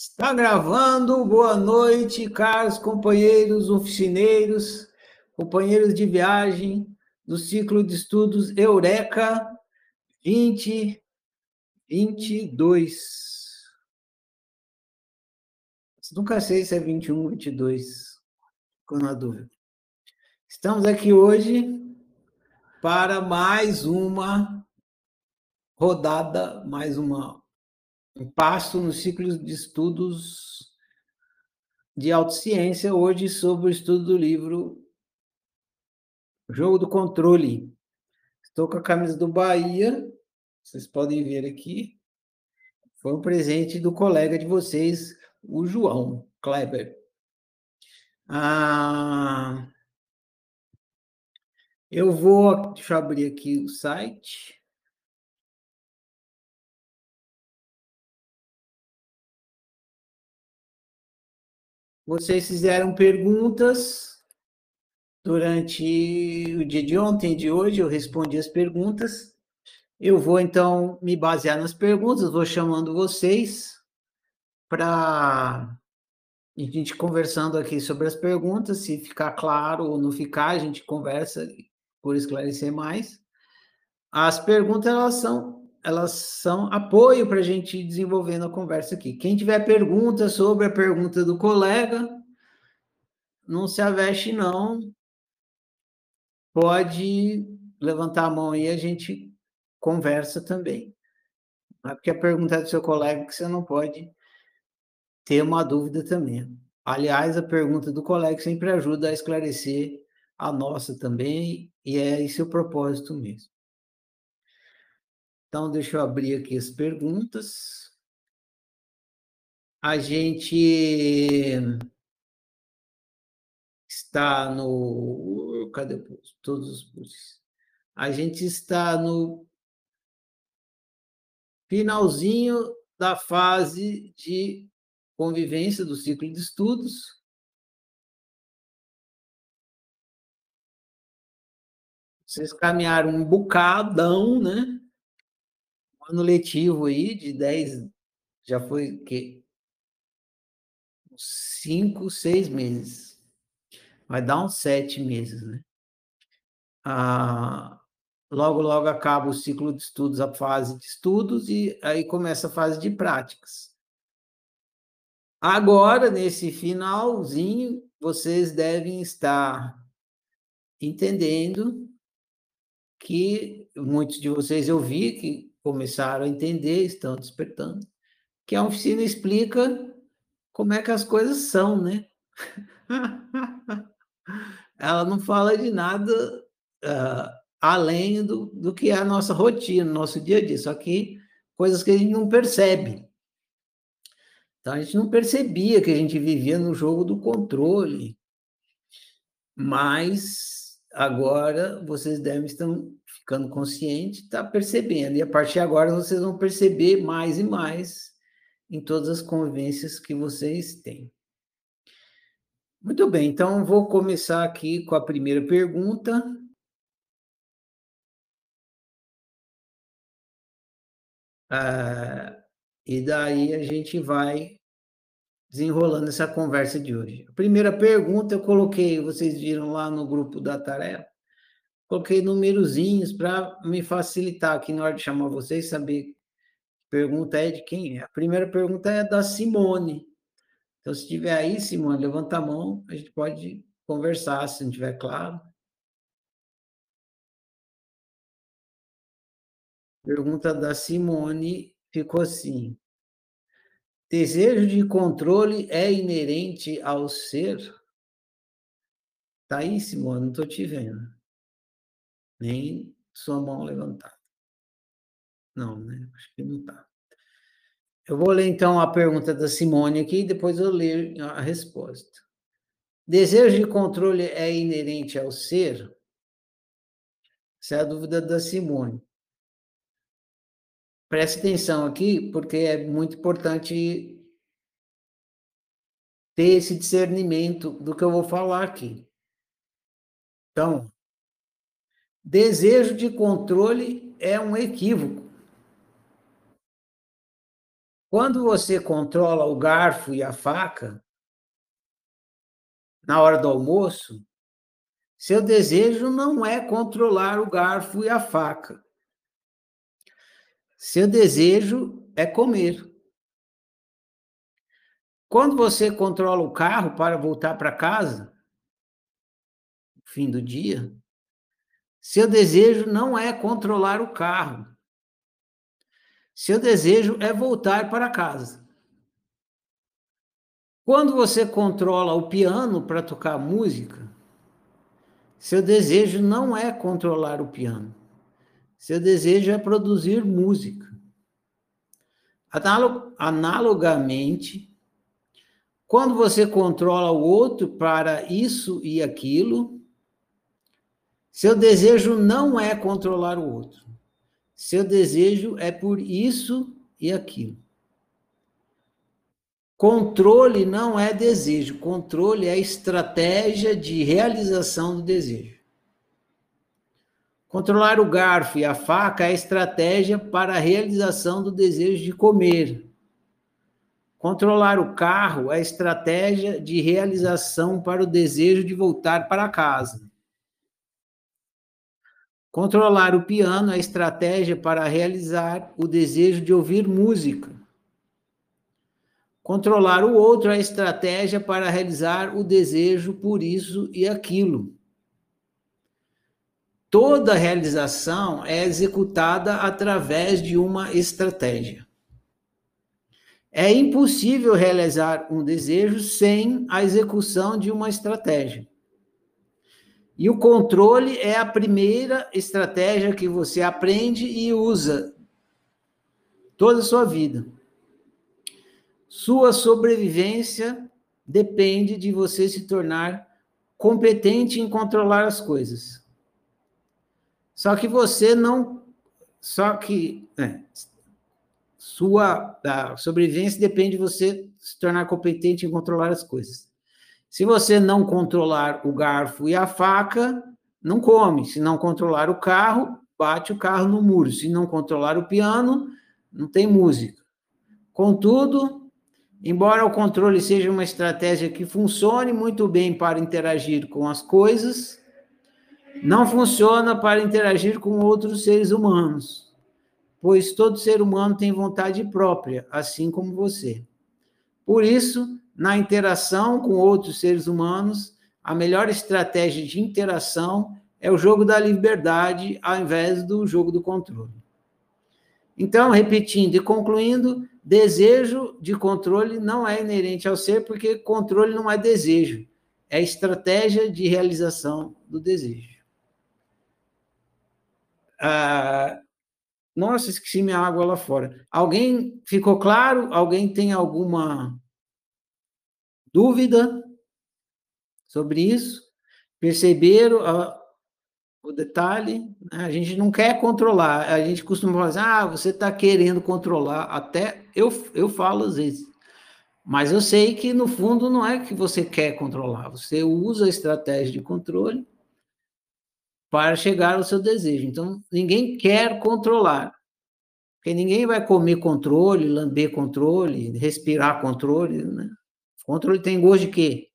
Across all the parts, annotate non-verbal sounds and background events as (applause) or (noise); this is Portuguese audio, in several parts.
Está gravando. Boa noite, caros companheiros oficineiros, companheiros de viagem do ciclo de estudos Eureka 2022. Nunca sei se é 21 ou 22, ficou na dúvida. Estamos aqui hoje para mais uma rodada, mais uma um passo no ciclo de estudos de autociência, hoje sobre o estudo do livro Jogo do Controle. Estou com a camisa do Bahia, vocês podem ver aqui. Foi um presente do colega de vocês, o João Kleber. Ah, eu vou, deixa eu abrir aqui o site. Vocês fizeram perguntas durante o dia de ontem de hoje, eu respondi as perguntas. Eu vou, então, me basear nas perguntas, vou chamando vocês para a gente conversando aqui sobre as perguntas, se ficar claro ou não ficar, a gente conversa por esclarecer mais. As perguntas, elas são elas são apoio para a gente ir desenvolvendo a conversa aqui. Quem tiver pergunta sobre a pergunta do colega, não se aveste, não. Pode levantar a mão aí, a gente conversa também. Não é porque a pergunta é do seu colega que você não pode ter uma dúvida também. Aliás, a pergunta do colega sempre ajuda a esclarecer a nossa também, e é esse o propósito mesmo. Então, deixa eu abrir aqui as perguntas. A gente está no. Cadê todos os posts? A gente está no finalzinho da fase de convivência do ciclo de estudos. Vocês caminharam um bocadão, né? Ano letivo aí de 10, já foi que cinco, seis meses. Vai dar uns sete meses, né? Ah, logo, logo acaba o ciclo de estudos, a fase de estudos, e aí começa a fase de práticas. Agora, nesse finalzinho, vocês devem estar entendendo que muitos de vocês eu vi que começaram a entender, estão despertando, que a oficina explica como é que as coisas são, né? (laughs) Ela não fala de nada uh, além do, do que é a nossa rotina, nosso dia a dia, só que coisas que a gente não percebe. Então, a gente não percebia que a gente vivia no jogo do controle, mas agora vocês devem estar ficando consciente, está percebendo. E a partir de agora vocês vão perceber mais e mais em todas as convivências que vocês têm. Muito bem, então vou começar aqui com a primeira pergunta. Ah, e daí a gente vai desenrolando essa conversa de hoje. A primeira pergunta eu coloquei, vocês viram lá no grupo da tarefa, coloquei numerozinhos para me facilitar aqui na hora de chamar vocês, saber pergunta é de quem é. A primeira pergunta é da Simone. Então, se tiver aí, Simone, levanta a mão, a gente pode conversar, se não tiver claro. Pergunta da Simone ficou assim: Desejo de controle é inerente ao ser? Tá aí, Simone, não estou te vendo nem sua mão levantada. Não, né? Acho que não está. Eu vou ler então a pergunta da Simone aqui e depois eu ler a resposta. Desejo de controle é inerente ao ser? Essa é a dúvida da Simone. Preste atenção aqui, porque é muito importante ter esse discernimento do que eu vou falar aqui. Então, Desejo de controle é um equívoco. Quando você controla o garfo e a faca, na hora do almoço, seu desejo não é controlar o garfo e a faca. Seu desejo é comer. Quando você controla o carro para voltar para casa, fim do dia, seu desejo não é controlar o carro. Seu desejo é voltar para casa. Quando você controla o piano para tocar música, seu desejo não é controlar o piano. Seu desejo é produzir música. Analogamente, quando você controla o outro para isso e aquilo, seu desejo não é controlar o outro. Seu desejo é por isso e aquilo. Controle não é desejo, controle é estratégia de realização do desejo. Controlar o garfo e a faca é estratégia para a realização do desejo de comer. Controlar o carro é estratégia de realização para o desejo de voltar para casa. Controlar o piano é estratégia para realizar o desejo de ouvir música. Controlar o outro é estratégia para realizar o desejo por isso e aquilo. Toda realização é executada através de uma estratégia. É impossível realizar um desejo sem a execução de uma estratégia. E o controle é a primeira estratégia que você aprende e usa toda a sua vida. Sua sobrevivência depende de você se tornar competente em controlar as coisas. Só que você não. Só que. É, sua sobrevivência depende de você se tornar competente em controlar as coisas. Se você não controlar o garfo e a faca, não come. Se não controlar o carro, bate o carro no muro. Se não controlar o piano, não tem música. Contudo, embora o controle seja uma estratégia que funcione muito bem para interagir com as coisas, não funciona para interagir com outros seres humanos, pois todo ser humano tem vontade própria, assim como você. Por isso, na interação com outros seres humanos, a melhor estratégia de interação é o jogo da liberdade ao invés do jogo do controle. Então, repetindo e concluindo, desejo de controle não é inerente ao ser, porque controle não é desejo, é estratégia de realização do desejo. Ah, nossa, esqueci minha água lá fora. Alguém ficou claro? Alguém tem alguma dúvida sobre isso? Perceberam a, o detalhe? Né? A gente não quer controlar, a gente costuma falar assim, ah, você está querendo controlar, até eu, eu falo às vezes, mas eu sei que no fundo não é que você quer controlar, você usa a estratégia de controle para chegar ao seu desejo. Então, ninguém quer controlar, porque ninguém vai comer controle, lamber controle, respirar controle, né? Controle tem gosto de quê?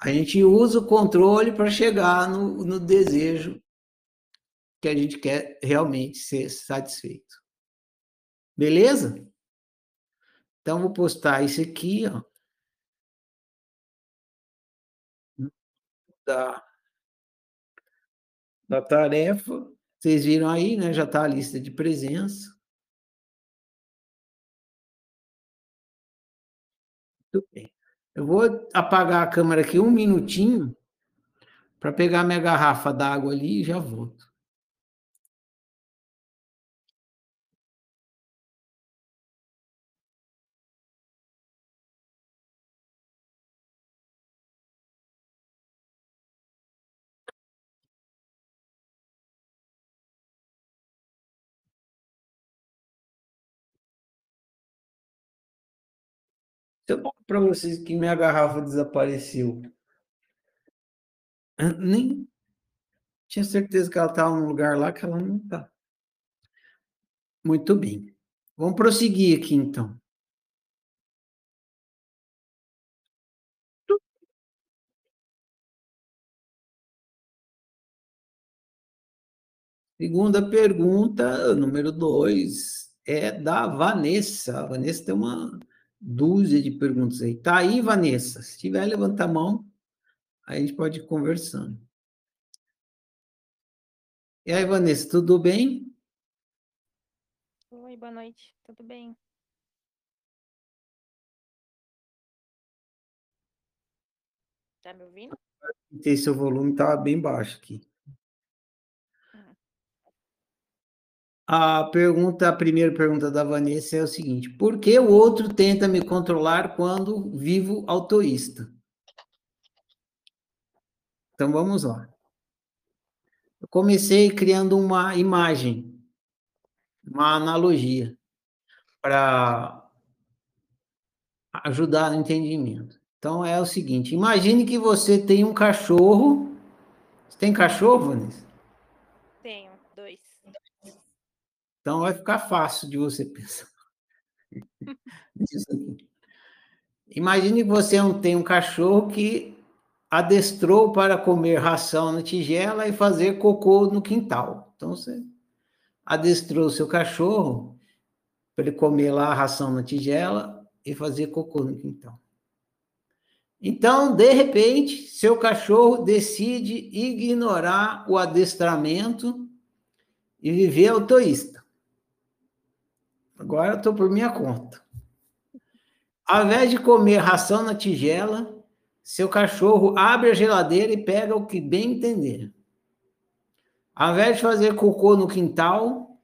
A gente usa o controle para chegar no, no desejo que a gente quer realmente ser satisfeito. Beleza? Então, vou postar isso aqui, ó. Da, da tarefa. Vocês viram aí, né? Já está a lista de presença. Muito bem. Eu vou apagar a câmera aqui um minutinho para pegar minha garrafa d'água ali e já volto. Eu falo para vocês que minha garrafa desapareceu. Nem tinha certeza que ela estava num lugar lá que ela não está. Muito bem. Vamos prosseguir aqui, então. Segunda pergunta, número dois, é da Vanessa. A Vanessa tem uma dúzia de perguntas aí. Tá aí, Vanessa? Se tiver, levanta a mão, aí a gente pode ir conversando. E aí, Vanessa, tudo bem? Oi, boa noite, tudo bem? Tá me ouvindo? Seu volume estava bem baixo aqui. A pergunta, a primeira pergunta da Vanessa é o seguinte: por que o outro tenta me controlar quando vivo autoísta? Então vamos lá. Eu comecei criando uma imagem, uma analogia, para ajudar no entendimento. Então é o seguinte: imagine que você tem um cachorro. Você tem cachorro, Vanessa? Tenho, dois. Então vai ficar fácil de você (laughs) pensar. Imagine que você tem um cachorro que adestrou para comer ração na tigela e fazer cocô no quintal. Então você adestrou o seu cachorro para ele comer lá a ração na tigela e fazer cocô no quintal. Então, de repente, seu cachorro decide ignorar o adestramento e viver autoísta. Agora eu estou por minha conta. Ao invés de comer ração na tigela, seu cachorro abre a geladeira e pega o que bem entender. Ao invés de fazer cocô no quintal,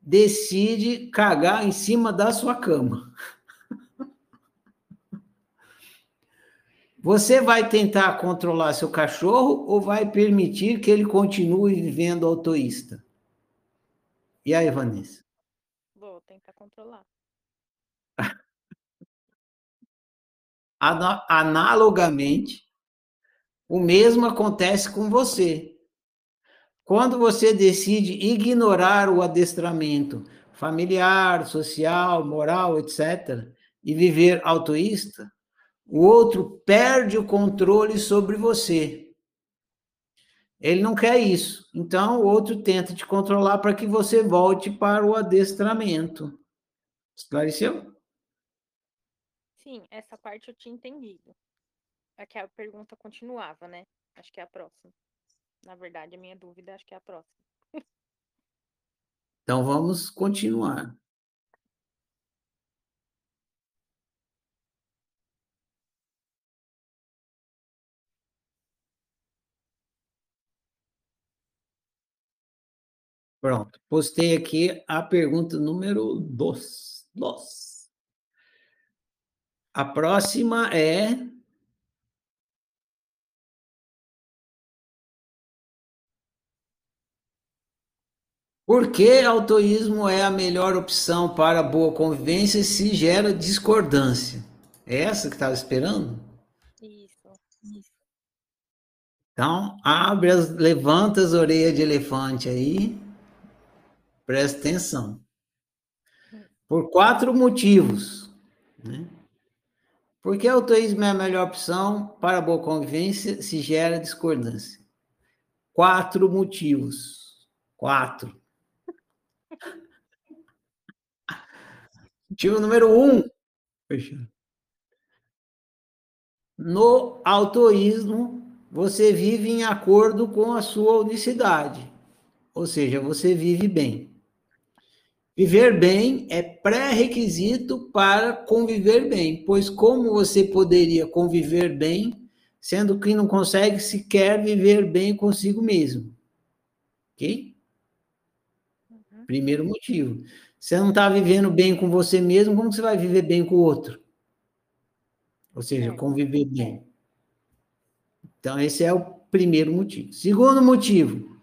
decide cagar em cima da sua cama. (laughs) Você vai tentar controlar seu cachorro ou vai permitir que ele continue vivendo autoísta? E aí, Vanessa? Controlar. Analogamente, o mesmo acontece com você. Quando você decide ignorar o adestramento familiar, social, moral, etc., e viver autoísta, o outro perde o controle sobre você. Ele não quer isso. Então, o outro tenta te controlar para que você volte para o adestramento. Esclareceu? Sim, essa parte eu tinha entendido. É que a pergunta continuava, né? Acho que é a próxima. Na verdade, a minha dúvida acho que é a próxima. Então, vamos continuar. Pronto, postei aqui a pergunta número 2. Dos. A próxima é. Por que autoísmo é a melhor opção para boa convivência se gera discordância? É essa que estava esperando? Isso, isso. Então, abre as, levanta as orelhas de elefante aí. Presta atenção. Por quatro motivos. Né? Porque o autoísmo é a melhor opção para a boa convivência se gera discordância. Quatro motivos. Quatro. Motivo número um. No autoísmo, você vive em acordo com a sua unicidade. Ou seja, você vive bem. Viver bem é pré-requisito para conviver bem, pois como você poderia conviver bem, sendo que não consegue sequer viver bem consigo mesmo? Ok? Uhum. Primeiro motivo. Você não está vivendo bem com você mesmo, como você vai viver bem com o outro? Ou seja, é. conviver bem. Então, esse é o primeiro motivo. Segundo motivo,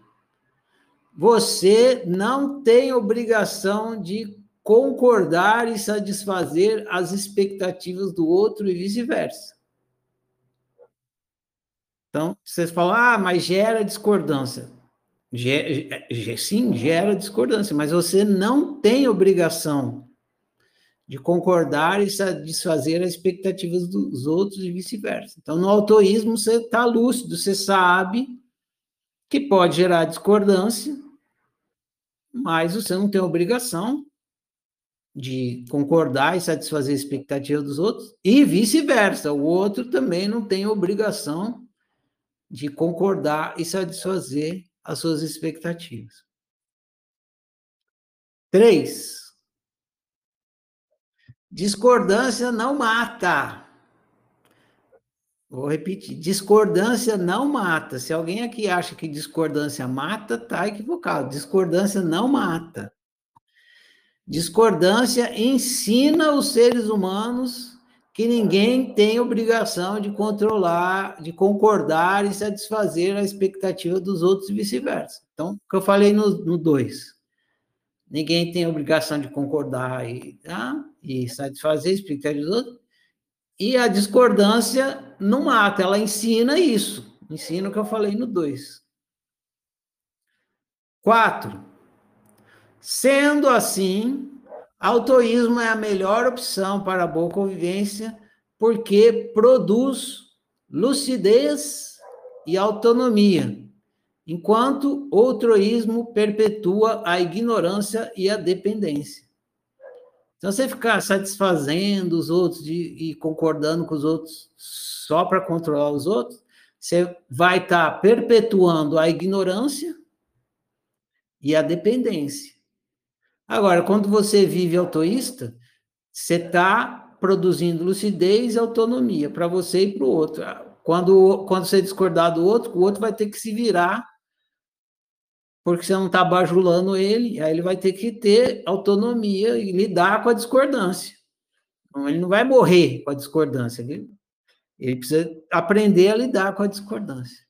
você não tem obrigação de concordar e satisfazer as expectativas do outro e vice-versa. Então, vocês falam, ah, mas gera discordância. sim, gera discordância, mas você não tem obrigação de concordar e satisfazer as expectativas dos outros e vice-versa. Então, no autoísmo, você está lúcido, você sabe que pode gerar discordância, mas você não tem obrigação de concordar e satisfazer a expectativa dos outros, e vice-versa, o outro também não tem obrigação de concordar e satisfazer as suas expectativas. Três, discordância não mata. Vou repetir, discordância não mata. Se alguém aqui acha que discordância mata, tá equivocado. Discordância não mata. Discordância ensina os seres humanos que ninguém tem obrigação de controlar, de concordar e satisfazer a expectativa dos outros e vice-versa. Então, o que eu falei no 2. Ninguém tem obrigação de concordar e, tá? e satisfazer a expectativa dos outros. E a discordância não mata, ela ensina isso. Ensina o que eu falei no 2. Quatro, Sendo assim, autoísmo é a melhor opção para a boa convivência, porque produz lucidez e autonomia, enquanto outroísmo perpetua a ignorância e a dependência. Então, você ficar satisfazendo os outros de, e concordando com os outros só para controlar os outros, você vai estar tá perpetuando a ignorância e a dependência. Agora, quando você vive autoísta, você está produzindo lucidez e autonomia para você e para o outro. Quando, quando você discordar do outro, o outro vai ter que se virar, porque você não está bajulando ele, aí ele vai ter que ter autonomia e lidar com a discordância. Então, ele não vai morrer com a discordância, ele, ele precisa aprender a lidar com a discordância.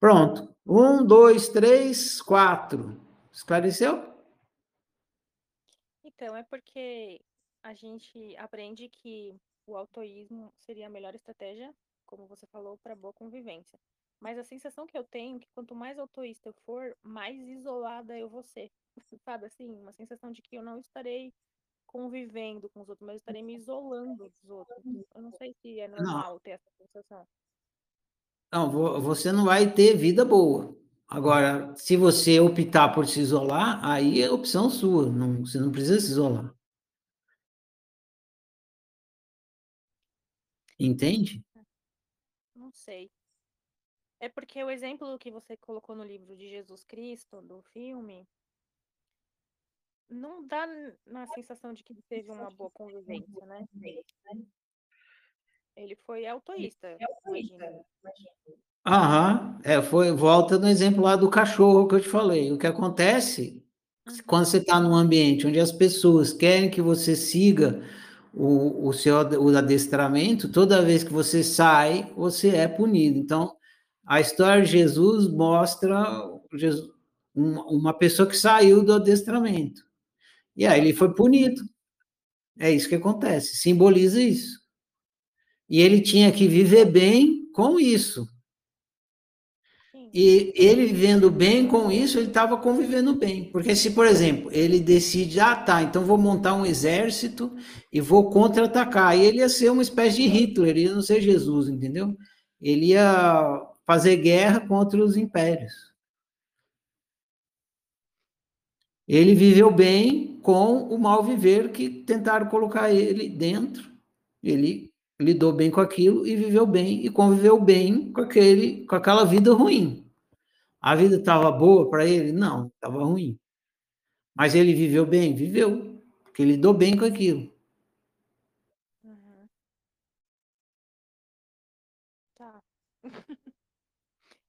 Pronto. Um, dois, três, quatro. Esclareceu? Então, é porque a gente aprende que o autoísmo seria a melhor estratégia, como você falou, para boa convivência. Mas a sensação que eu tenho é que quanto mais autoísta eu for, mais isolada eu vou ser. (laughs) Sabe assim? Uma sensação de que eu não estarei convivendo com os outros, mas estarei me isolando dos outros. Eu não sei se é normal não. ter essa sensação. Não, você não vai ter vida boa. Agora, se você optar por se isolar, aí é opção sua, não, você não precisa se isolar. Entende? Não sei. É porque o exemplo que você colocou no livro de Jesus Cristo, do filme, não dá na sensação de que teve uma boa convivência, né? Ele foi autoísta, imagina. Aham, é, foi, volta no exemplo lá do cachorro que eu te falei. O que acontece uhum. quando você está num ambiente onde as pessoas querem que você siga o, o seu o adestramento, toda vez que você sai, você é punido. Então, a história de Jesus mostra Jesus, uma, uma pessoa que saiu do adestramento. E aí ele foi punido. É isso que acontece, simboliza isso. E ele tinha que viver bem com isso. E ele vivendo bem com isso, ele estava convivendo bem. Porque se, por exemplo, ele decide, ah, tá, então vou montar um exército e vou contra-atacar. E ele ia ser uma espécie de Hitler, ele ia não ser Jesus, entendeu? Ele ia fazer guerra contra os impérios. Ele viveu bem com o mal viver que tentaram colocar ele dentro. Ele lidou bem com aquilo e viveu bem e conviveu bem com aquele com aquela vida ruim. A vida estava boa para ele? Não, estava ruim. Mas ele viveu bem? Viveu, porque lidou bem com aquilo. Uhum. Tá.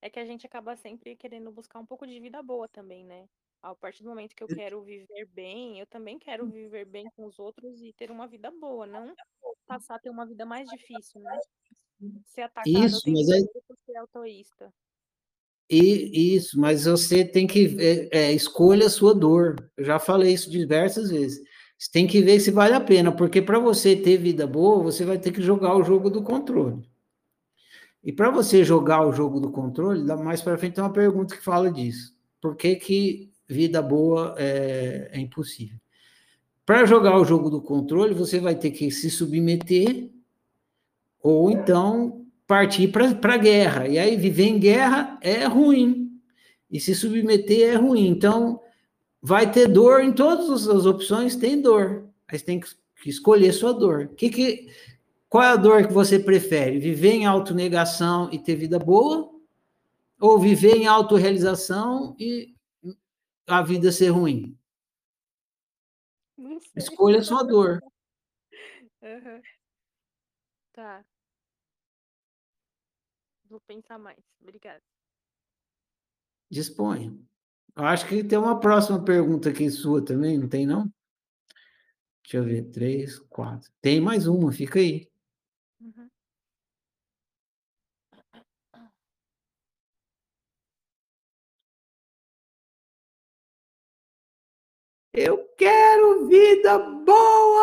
É que a gente acaba sempre querendo buscar um pouco de vida boa também, né? A partir do momento que eu quero viver bem, eu também quero viver bem com os outros e ter uma vida boa, não passar a ter uma vida mais difícil, né? Ser atacado Isso, mas é... por ser autoísta. E isso, mas você tem que é, é, escolha a sua dor. Eu já falei isso diversas vezes. Você tem que ver se vale a pena, porque para você ter vida boa, você vai ter que jogar o jogo do controle. E para você jogar o jogo do controle, mais para frente tem uma pergunta que fala disso. Por que, que vida boa é, é impossível? Para jogar o jogo do controle, você vai ter que se submeter ou então partir para a guerra. E aí viver em guerra é ruim. E se submeter é ruim. Então, vai ter dor em todas as opções, tem dor. Você tem que escolher sua dor. Que que, qual é a dor que você prefere? Viver em autonegação e ter vida boa? Ou viver em autorrealização e a vida ser ruim? Escolha sua dor. Uhum. Tá. Vou pensar mais. Obrigada. Disponha. Eu acho que tem uma próxima pergunta aqui sua também, não tem, não? Deixa eu ver. Três, quatro. Tem mais uma, fica aí. Uhum. Eu quero vida boa!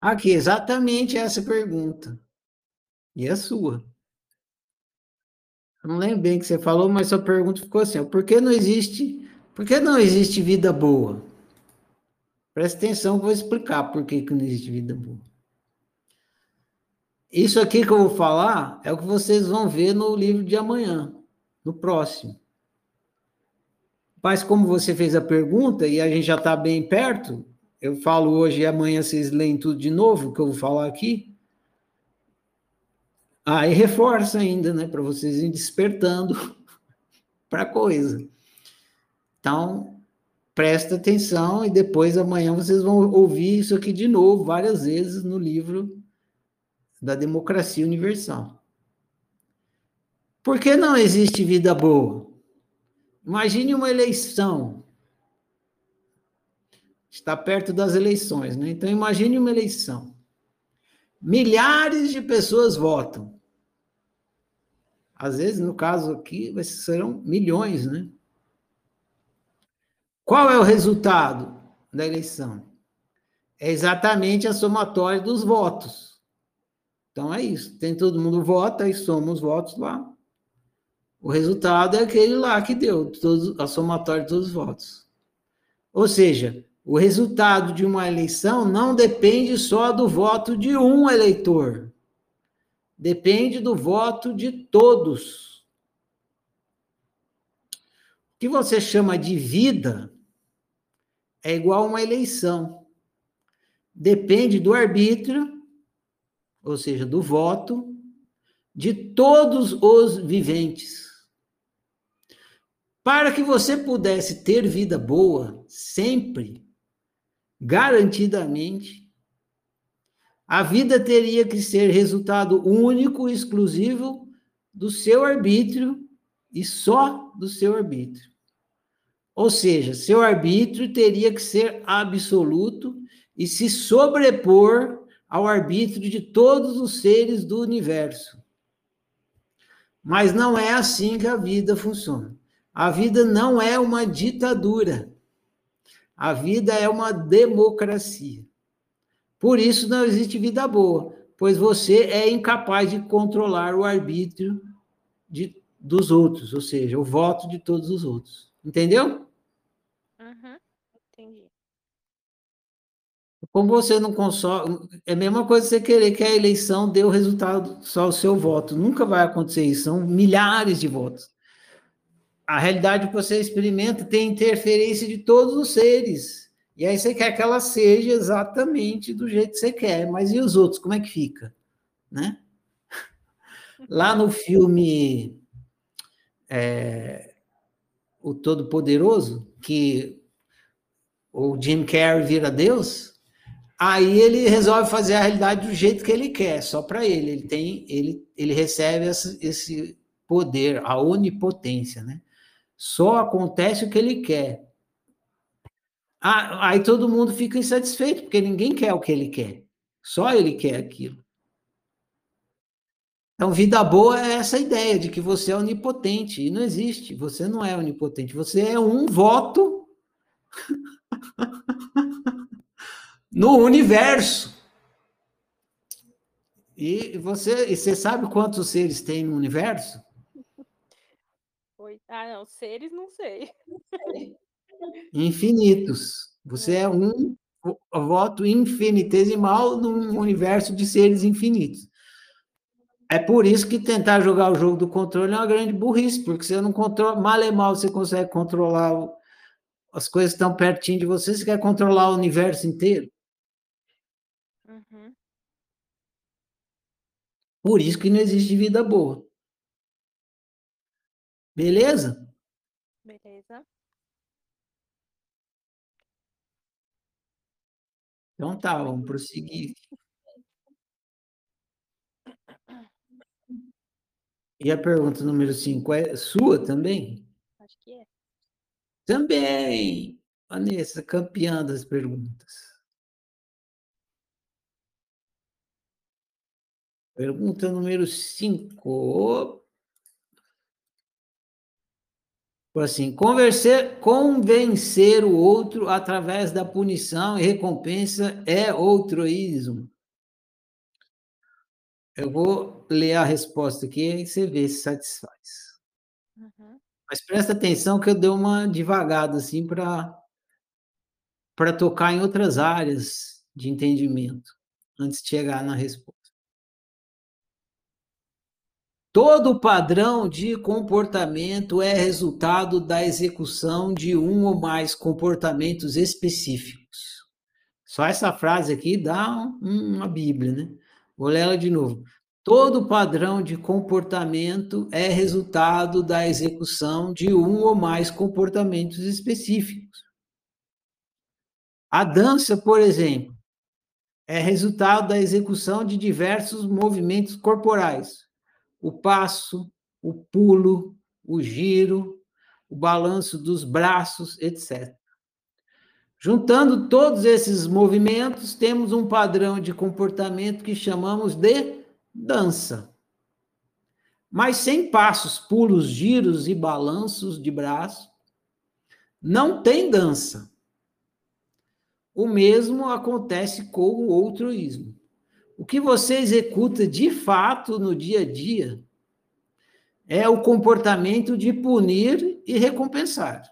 Aqui, exatamente essa pergunta. E a sua. Não lembro bem o que você falou, mas sua pergunta ficou assim: por que não existe, por que não existe vida boa? Presta atenção vou explicar por que, que não existe vida boa. Isso aqui que eu vou falar é o que vocês vão ver no livro de amanhã, no próximo. Mas como você fez a pergunta e a gente já está bem perto, eu falo hoje e amanhã vocês leem tudo de novo, que eu vou falar aqui. Aí reforça ainda, né, para vocês irem despertando (laughs) para a coisa. Então, presta atenção e depois amanhã vocês vão ouvir isso aqui de novo, várias vezes no livro da democracia universal. Por que não existe vida boa? Imagine uma eleição está perto das eleições, né? Então imagine uma eleição. Milhares de pessoas votam. Às vezes, no caso aqui, serão milhões, né? Qual é o resultado da eleição? É exatamente a somatória dos votos. Então é isso. Tem todo mundo vota e soma os votos lá. O resultado é aquele lá que deu, a somatória de todos os votos. Ou seja, o resultado de uma eleição não depende só do voto de um eleitor. Depende do voto de todos. O que você chama de vida é igual a uma eleição. Depende do arbítrio, ou seja, do voto, de todos os viventes. Para que você pudesse ter vida boa, sempre, garantidamente, a vida teria que ser resultado único e exclusivo do seu arbítrio e só do seu arbítrio. Ou seja, seu arbítrio teria que ser absoluto e se sobrepor ao arbítrio de todos os seres do universo. Mas não é assim que a vida funciona. A vida não é uma ditadura. A vida é uma democracia. Por isso não existe vida boa, pois você é incapaz de controlar o arbítrio de, dos outros, ou seja, o voto de todos os outros. Entendeu? Uhum, entendi. Como você não consome. É a mesma coisa você querer que a eleição dê o resultado só o seu voto. Nunca vai acontecer isso. São milhares de votos a realidade que você experimenta tem interferência de todos os seres. E aí você quer que ela seja exatamente do jeito que você quer. Mas e os outros, como é que fica? Né? Lá no filme é, O Todo-Poderoso, que o Jim Carrey vira Deus, aí ele resolve fazer a realidade do jeito que ele quer, só para ele. Ele tem, ele, ele recebe esse, esse poder, a onipotência, né? Só acontece o que ele quer. Ah, aí todo mundo fica insatisfeito, porque ninguém quer o que ele quer. Só ele quer aquilo. Então, vida boa é essa ideia de que você é onipotente. E não existe. Você não é onipotente. Você é um voto (laughs) no universo. E você, e você sabe quantos seres tem no universo? Ah, não, seres não sei. Infinitos. Você é um voto infinitesimal num universo de seres infinitos. É por isso que tentar jogar o jogo do controle é uma grande burrice, porque você não controla, mal e mal você consegue controlar o, as coisas estão pertinho de você, você quer controlar o universo inteiro. Uhum. Por isso que não existe vida boa. Beleza? Beleza. Então tá, vamos prosseguir. E a pergunta número 5 é sua também? Acho que é. Também! Vanessa, campeã das perguntas. Pergunta número 5. Assim, convencer, convencer o outro através da punição e recompensa é outroísmo. Eu vou ler a resposta aqui e você vê se satisfaz. Uhum. Mas presta atenção que eu dei uma devagada assim para para tocar em outras áreas de entendimento antes de chegar na resposta. Todo padrão de comportamento é resultado da execução de um ou mais comportamentos específicos. Só essa frase aqui dá uma Bíblia, né? Vou ler ela de novo. Todo padrão de comportamento é resultado da execução de um ou mais comportamentos específicos. A dança, por exemplo, é resultado da execução de diversos movimentos corporais o passo, o pulo, o giro, o balanço dos braços, etc. Juntando todos esses movimentos, temos um padrão de comportamento que chamamos de dança. Mas sem passos, pulos, giros e balanços de braço, não tem dança. O mesmo acontece com o outroísmo. O que você executa de fato no dia a dia é o comportamento de punir e recompensar.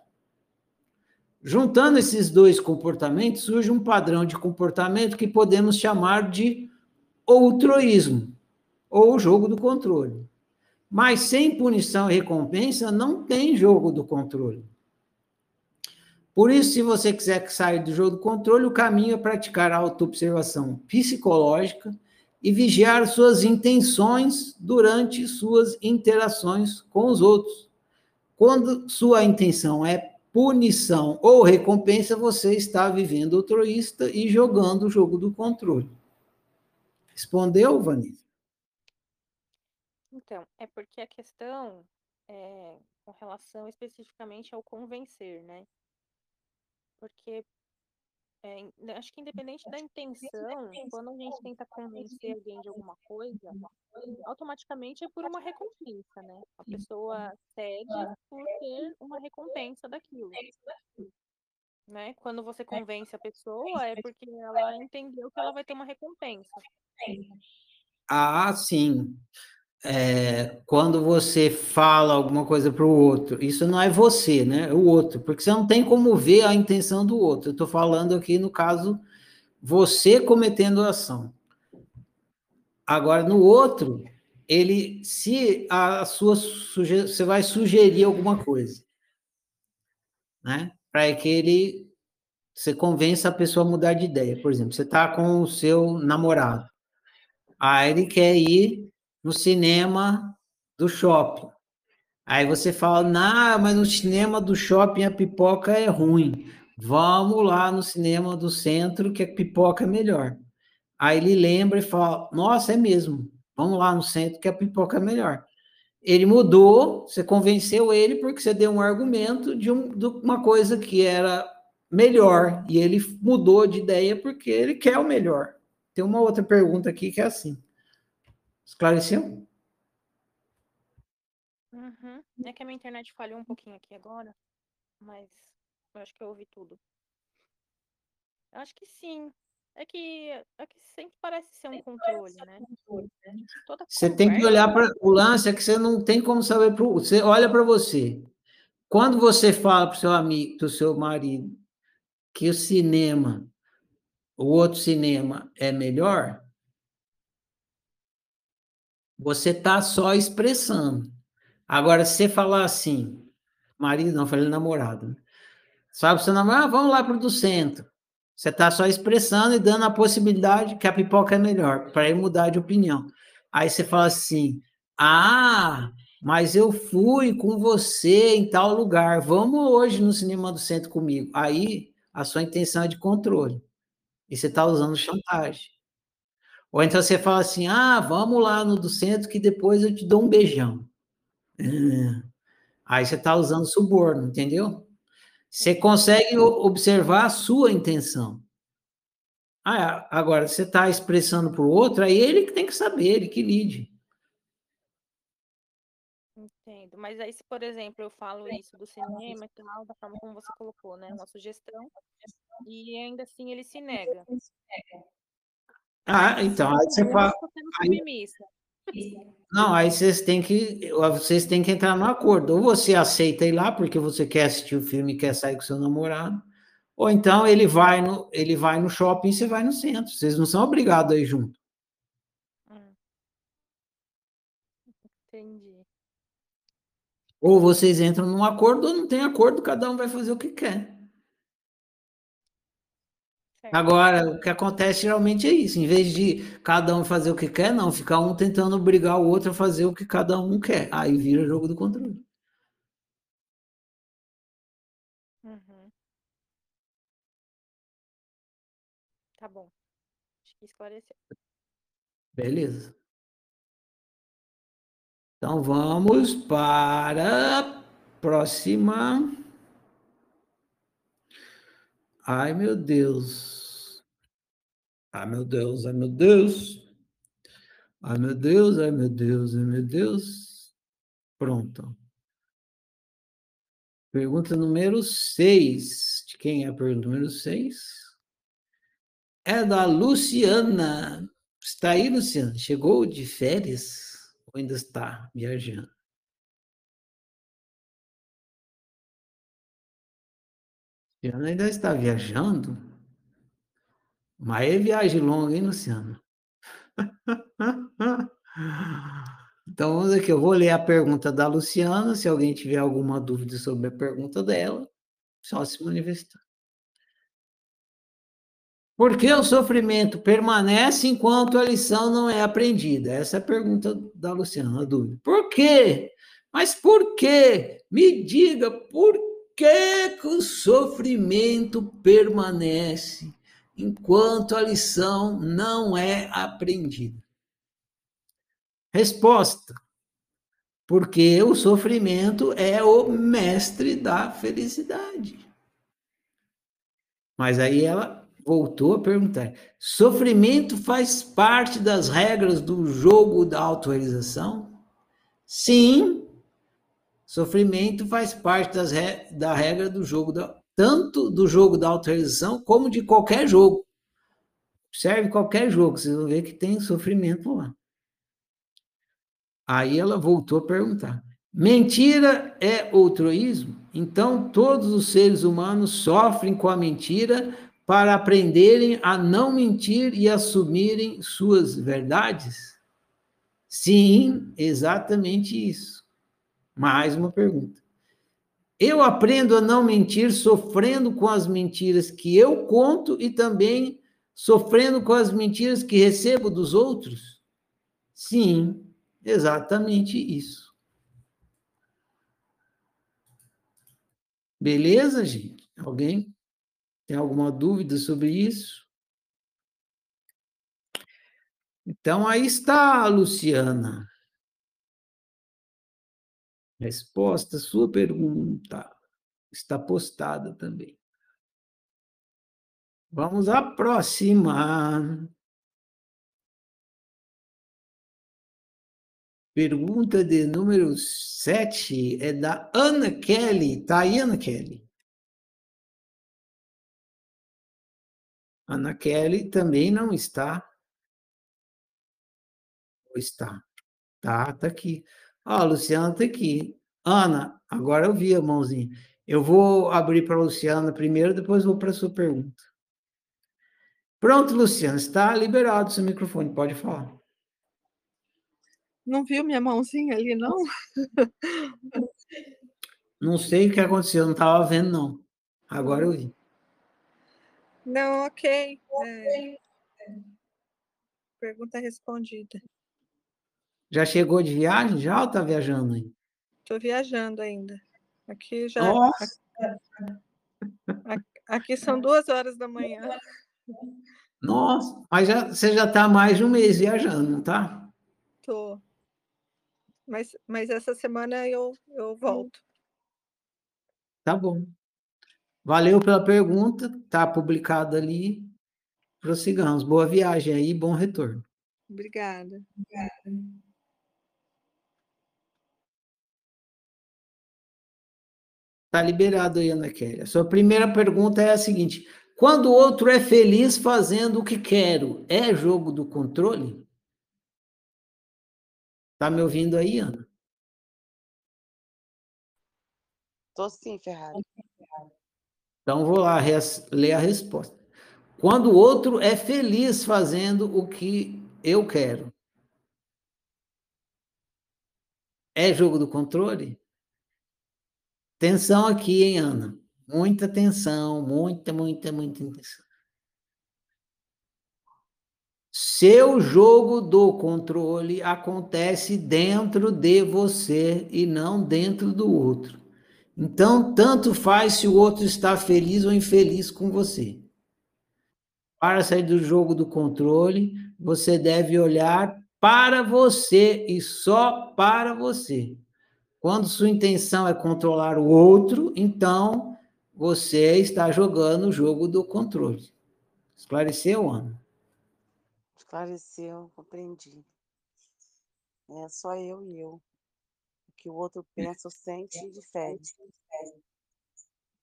Juntando esses dois comportamentos, surge um padrão de comportamento que podemos chamar de outroísmo, ou jogo do controle. Mas sem punição e recompensa, não tem jogo do controle. Por isso, se você quiser sair do jogo do controle, o caminho é praticar a autoobservação psicológica e vigiar suas intenções durante suas interações com os outros. Quando sua intenção é punição ou recompensa, você está vivendo altruísta e jogando o jogo do controle. Respondeu, Vanessa? Então, é porque a questão é com relação especificamente ao convencer, né? Porque é, acho que independente da intenção, quando a gente tenta convencer alguém de alguma coisa, automaticamente é por uma recompensa, né? A pessoa cede por ter uma recompensa daquilo. Né? Quando você convence a pessoa, é porque ela entendeu que ela vai ter uma recompensa. Ah, sim é, quando você fala alguma coisa para o outro, isso não é você, né? É o outro, porque você não tem como ver a intenção do outro. Eu estou falando aqui no caso você cometendo a ação. Agora, no outro, ele, se a sua suge, você vai sugerir alguma coisa, né? Para que ele você convença a pessoa a mudar de ideia. Por exemplo, você está com o seu namorado, aí ele quer ir no cinema do shopping. Aí você fala, não, mas no cinema do shopping a pipoca é ruim. Vamos lá no cinema do centro que a pipoca é melhor. Aí ele lembra e fala, nossa, é mesmo. Vamos lá no centro que a pipoca é melhor. Ele mudou, você convenceu ele porque você deu um argumento de, um, de uma coisa que era melhor e ele mudou de ideia porque ele quer o melhor. Tem uma outra pergunta aqui que é assim. Esclareceu? Uhum. É que a minha internet falhou um pouquinho aqui agora, mas eu acho que eu ouvi tudo. Eu acho que sim. É que, é que sempre parece ser um controle, né? Toda você tem que olhar para o lance é que você não tem como saber pro, você olha para você. Quando você fala para o seu amigo, para o seu marido, que o cinema, o outro cinema é melhor, você está só expressando. Agora, se você falar assim, marido, não, falei namorado, né? sabe, seu namorado, ah, vamos lá para o centro. Você está só expressando e dando a possibilidade que a pipoca é melhor, para ele mudar de opinião. Aí você fala assim: ah, mas eu fui com você em tal lugar, vamos hoje no cinema do centro comigo. Aí a sua intenção é de controle. E você está usando chantagem. Ou então você fala assim: ah, vamos lá no do centro que depois eu te dou um beijão. É. Aí você está usando suborno, entendeu? Você consegue observar a sua intenção. Ah, agora, você está expressando para o outro, aí ele que tem que saber, ele que lide. Entendo. Mas aí, se, por exemplo, eu falo isso do cinema e tal, da forma como você colocou, né? Uma sugestão, e ainda assim ele se nega. Ah, então, aí você fala. Aí, não, aí vocês têm que vocês têm que entrar no acordo. Ou você aceita ir lá porque você quer assistir o filme e quer sair com seu namorado, ou então ele vai no ele vai no shopping e você vai no centro. Vocês não são obrigados a ir junto. Hum. Entendi. Ou vocês entram num acordo ou não tem acordo, cada um vai fazer o que quer. Agora, o que acontece geralmente é isso, em vez de cada um fazer o que quer, não, ficar um tentando obrigar o outro a fazer o que cada um quer. Aí vira jogo do controle. Uhum. Tá bom. Acho que esclareceu. Beleza. Então vamos para a próxima. Ai, meu Deus. Ai, meu Deus, ai, meu Deus. Ai, meu Deus, ai, meu Deus, ai, meu Deus. Pronto. Pergunta número 6. De quem é a pergunta número 6? É da Luciana. Está aí, Luciana? Chegou de férias ou ainda está viajando? Luciano ainda está viajando? Mas é viagem longa, hein, Luciano? (laughs) Então, vamos aqui, eu vou ler a pergunta da Luciana, se alguém tiver alguma dúvida sobre a pergunta dela, só se manifestar. Por que o sofrimento permanece enquanto a lição não é aprendida? Essa é a pergunta da Luciana, a dúvida. Por quê? Mas por quê? Me diga, por que, que o sofrimento permanece enquanto a lição não é aprendida? Resposta: porque o sofrimento é o mestre da felicidade. Mas aí ela voltou a perguntar: sofrimento faz parte das regras do jogo da autorrealização? Sim, Sofrimento faz parte re... da regra do jogo, da... tanto do jogo da autorização como de qualquer jogo. Observe qualquer jogo, vocês vão ver que tem sofrimento lá. Aí ela voltou a perguntar: mentira é altruísmo? Então todos os seres humanos sofrem com a mentira para aprenderem a não mentir e assumirem suas verdades? Sim, exatamente isso. Mais uma pergunta. Eu aprendo a não mentir sofrendo com as mentiras que eu conto e também sofrendo com as mentiras que recebo dos outros? Sim, exatamente isso. Beleza, gente? Alguém tem alguma dúvida sobre isso? Então aí está, Luciana. Resposta sua pergunta está postada também. Vamos à próxima. Pergunta de número 7 é da Ana Kelly. Tá aí, Ana Kelly? Ana Kelly também não está. Está. Tá, tá aqui. Ó, a Luciana tá aqui. Ana, agora eu vi a mãozinha. Eu vou abrir para a Luciana primeiro, depois vou para a sua pergunta. Pronto, Luciana, está liberado seu microfone, pode falar. Não viu minha mãozinha ali, não? Não sei o que aconteceu, não estava vendo, não. Agora eu vi. Não, ok. É... Pergunta respondida. Já chegou de viagem? Já ou está viajando aí? Estou viajando ainda. Aqui já. Nossa. Aqui, aqui são duas horas da manhã. Nossa, mas já, você já está mais de um mês viajando, não está? Estou. Mas, mas essa semana eu, eu volto. Tá bom. Valeu pela pergunta, tá publicado ali. Prossigamos. Boa viagem aí, bom retorno. Obrigada. Obrigada. Tá liberado aí, Ana Kelly. A sua primeira pergunta é a seguinte: quando o outro é feliz fazendo o que quero, é jogo do controle? Tá me ouvindo aí, Ana? Tô sim, Ferrari. Então vou lá ler a resposta. Quando o outro é feliz fazendo o que eu quero, é jogo do controle? Tensão aqui, hein, Ana? Muita tensão, muita, muita, muita tensão. Seu jogo do controle acontece dentro de você e não dentro do outro. Então, tanto faz se o outro está feliz ou infeliz com você. Para sair do jogo do controle, você deve olhar para você e só para você. Quando sua intenção é controlar o outro, então você está jogando o jogo do controle. Esclareceu, Ana? Esclareceu, compreendi. É só eu e eu. O que o outro pensa, sente e difere.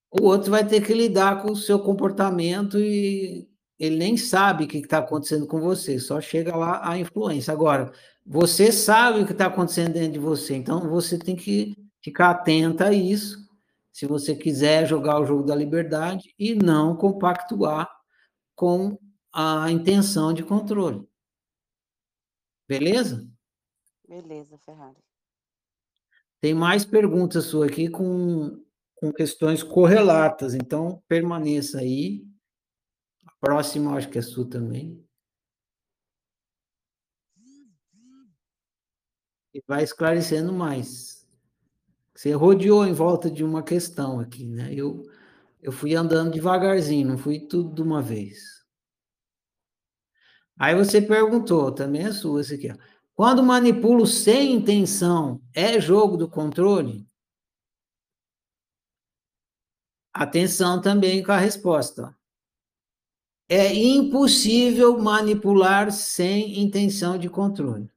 O outro vai ter que lidar com o seu comportamento e ele nem sabe o que está acontecendo com você, só chega lá a influência. Agora, você sabe o que está acontecendo dentro de você, então você tem que ficar atenta a isso, se você quiser jogar o jogo da liberdade e não compactuar com a intenção de controle. Beleza? Beleza, Ferrari. Tem mais perguntas suas aqui com, com questões correlatas, então permaneça aí Próximo, acho que é sul também. E vai esclarecendo mais. Você rodeou em volta de uma questão aqui, né? Eu, eu fui andando devagarzinho, não fui tudo de uma vez. Aí você perguntou, também é sua esse aqui. Ó. Quando manipulo sem intenção, é jogo do controle? Atenção também com a resposta. É impossível manipular sem intenção de controle.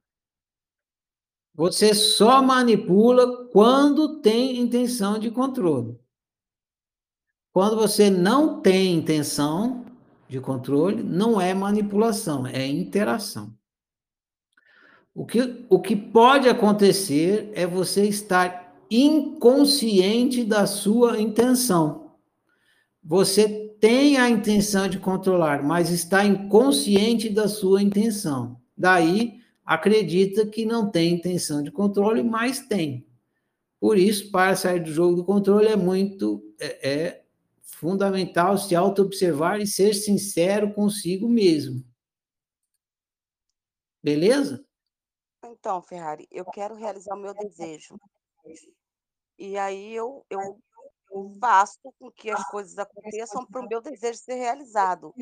Você só manipula quando tem intenção de controle. Quando você não tem intenção de controle, não é manipulação, é interação. O que, o que pode acontecer é você estar inconsciente da sua intenção. Você tem a intenção de controlar, mas está inconsciente da sua intenção. Daí, acredita que não tem intenção de controle, mas tem. Por isso, para sair do jogo do controle é muito é, é fundamental se auto-observar e ser sincero consigo mesmo. Beleza? Então, Ferrari, eu quero realizar o meu desejo. E aí eu, eu faço com que as coisas aconteçam para o meu desejo ser realizado.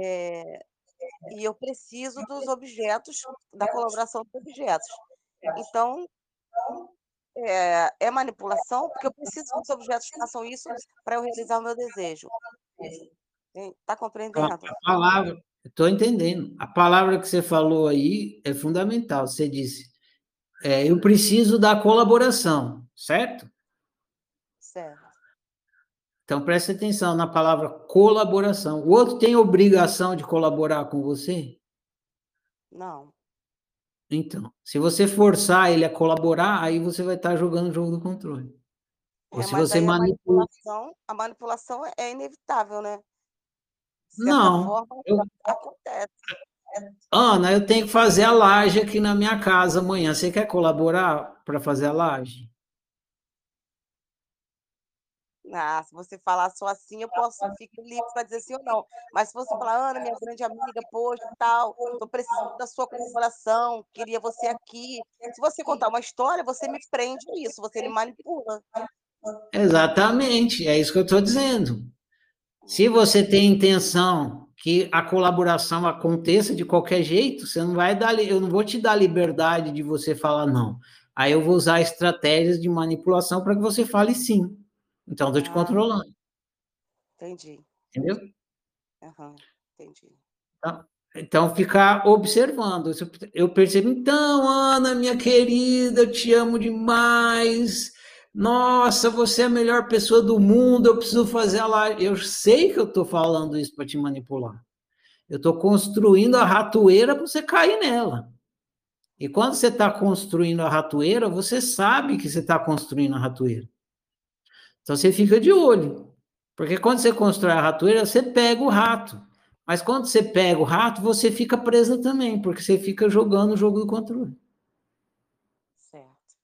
É, e eu preciso dos objetos, da colaboração dos objetos. Então, é, é manipulação, porque eu preciso que os objetos façam isso para eu realizar o meu desejo. Está compreendendo? A palavra, estou entendendo. A palavra que você falou aí é fundamental. Você disse, é, eu preciso da colaboração, certo? Então preste atenção na palavra colaboração. O outro tem obrigação de colaborar com você? Não. Então, se você forçar ele a colaborar, aí você vai estar jogando o jogo do controle. Ou É, se mas você aí a manipula. manipulação, a manipulação é inevitável, né? Não, forma, eu- acontece. Ana, eu tenho que fazer a laje aqui na minha casa amanhã. Você quer colaborar para fazer a laje? Ah, se você falar só assim, eu posso ficar livre para dizer sim ou não. Mas se você falar, Ana, minha grande amiga, poxa, tal, estou precisando da sua colaboração, queria você aqui. Se você contar uma história, você me prende nisso, você me manipula. Exatamente, é isso que eu estou dizendo. Se você tem intenção que a colaboração aconteça de qualquer jeito, você não vai dar, eu não vou te dar liberdade de você falar não. Aí eu vou usar estratégias de manipulação para que você fale sim. Então, estou te Ah. controlando, Entendi. entendeu? Aham, entendi. Então, ficar observando. Se Eu percebo, então, Ana, minha querida, eu te amo demais. Nossa, você é a melhor pessoa do mundo, eu preciso fazer a live. Eu sei que eu estou falando isso para te manipular. Eu estou construindo a ratoeira para você cair nela. E quando você está construindo a ratoeira, você sabe que você está construindo a ratoeira. Então você fica de olho. Porque quando você constrói a ratoeira, você pega o rato. Mas quando você pega o rato, você fica presa também, porque você fica jogando o jogo do controle. Certo.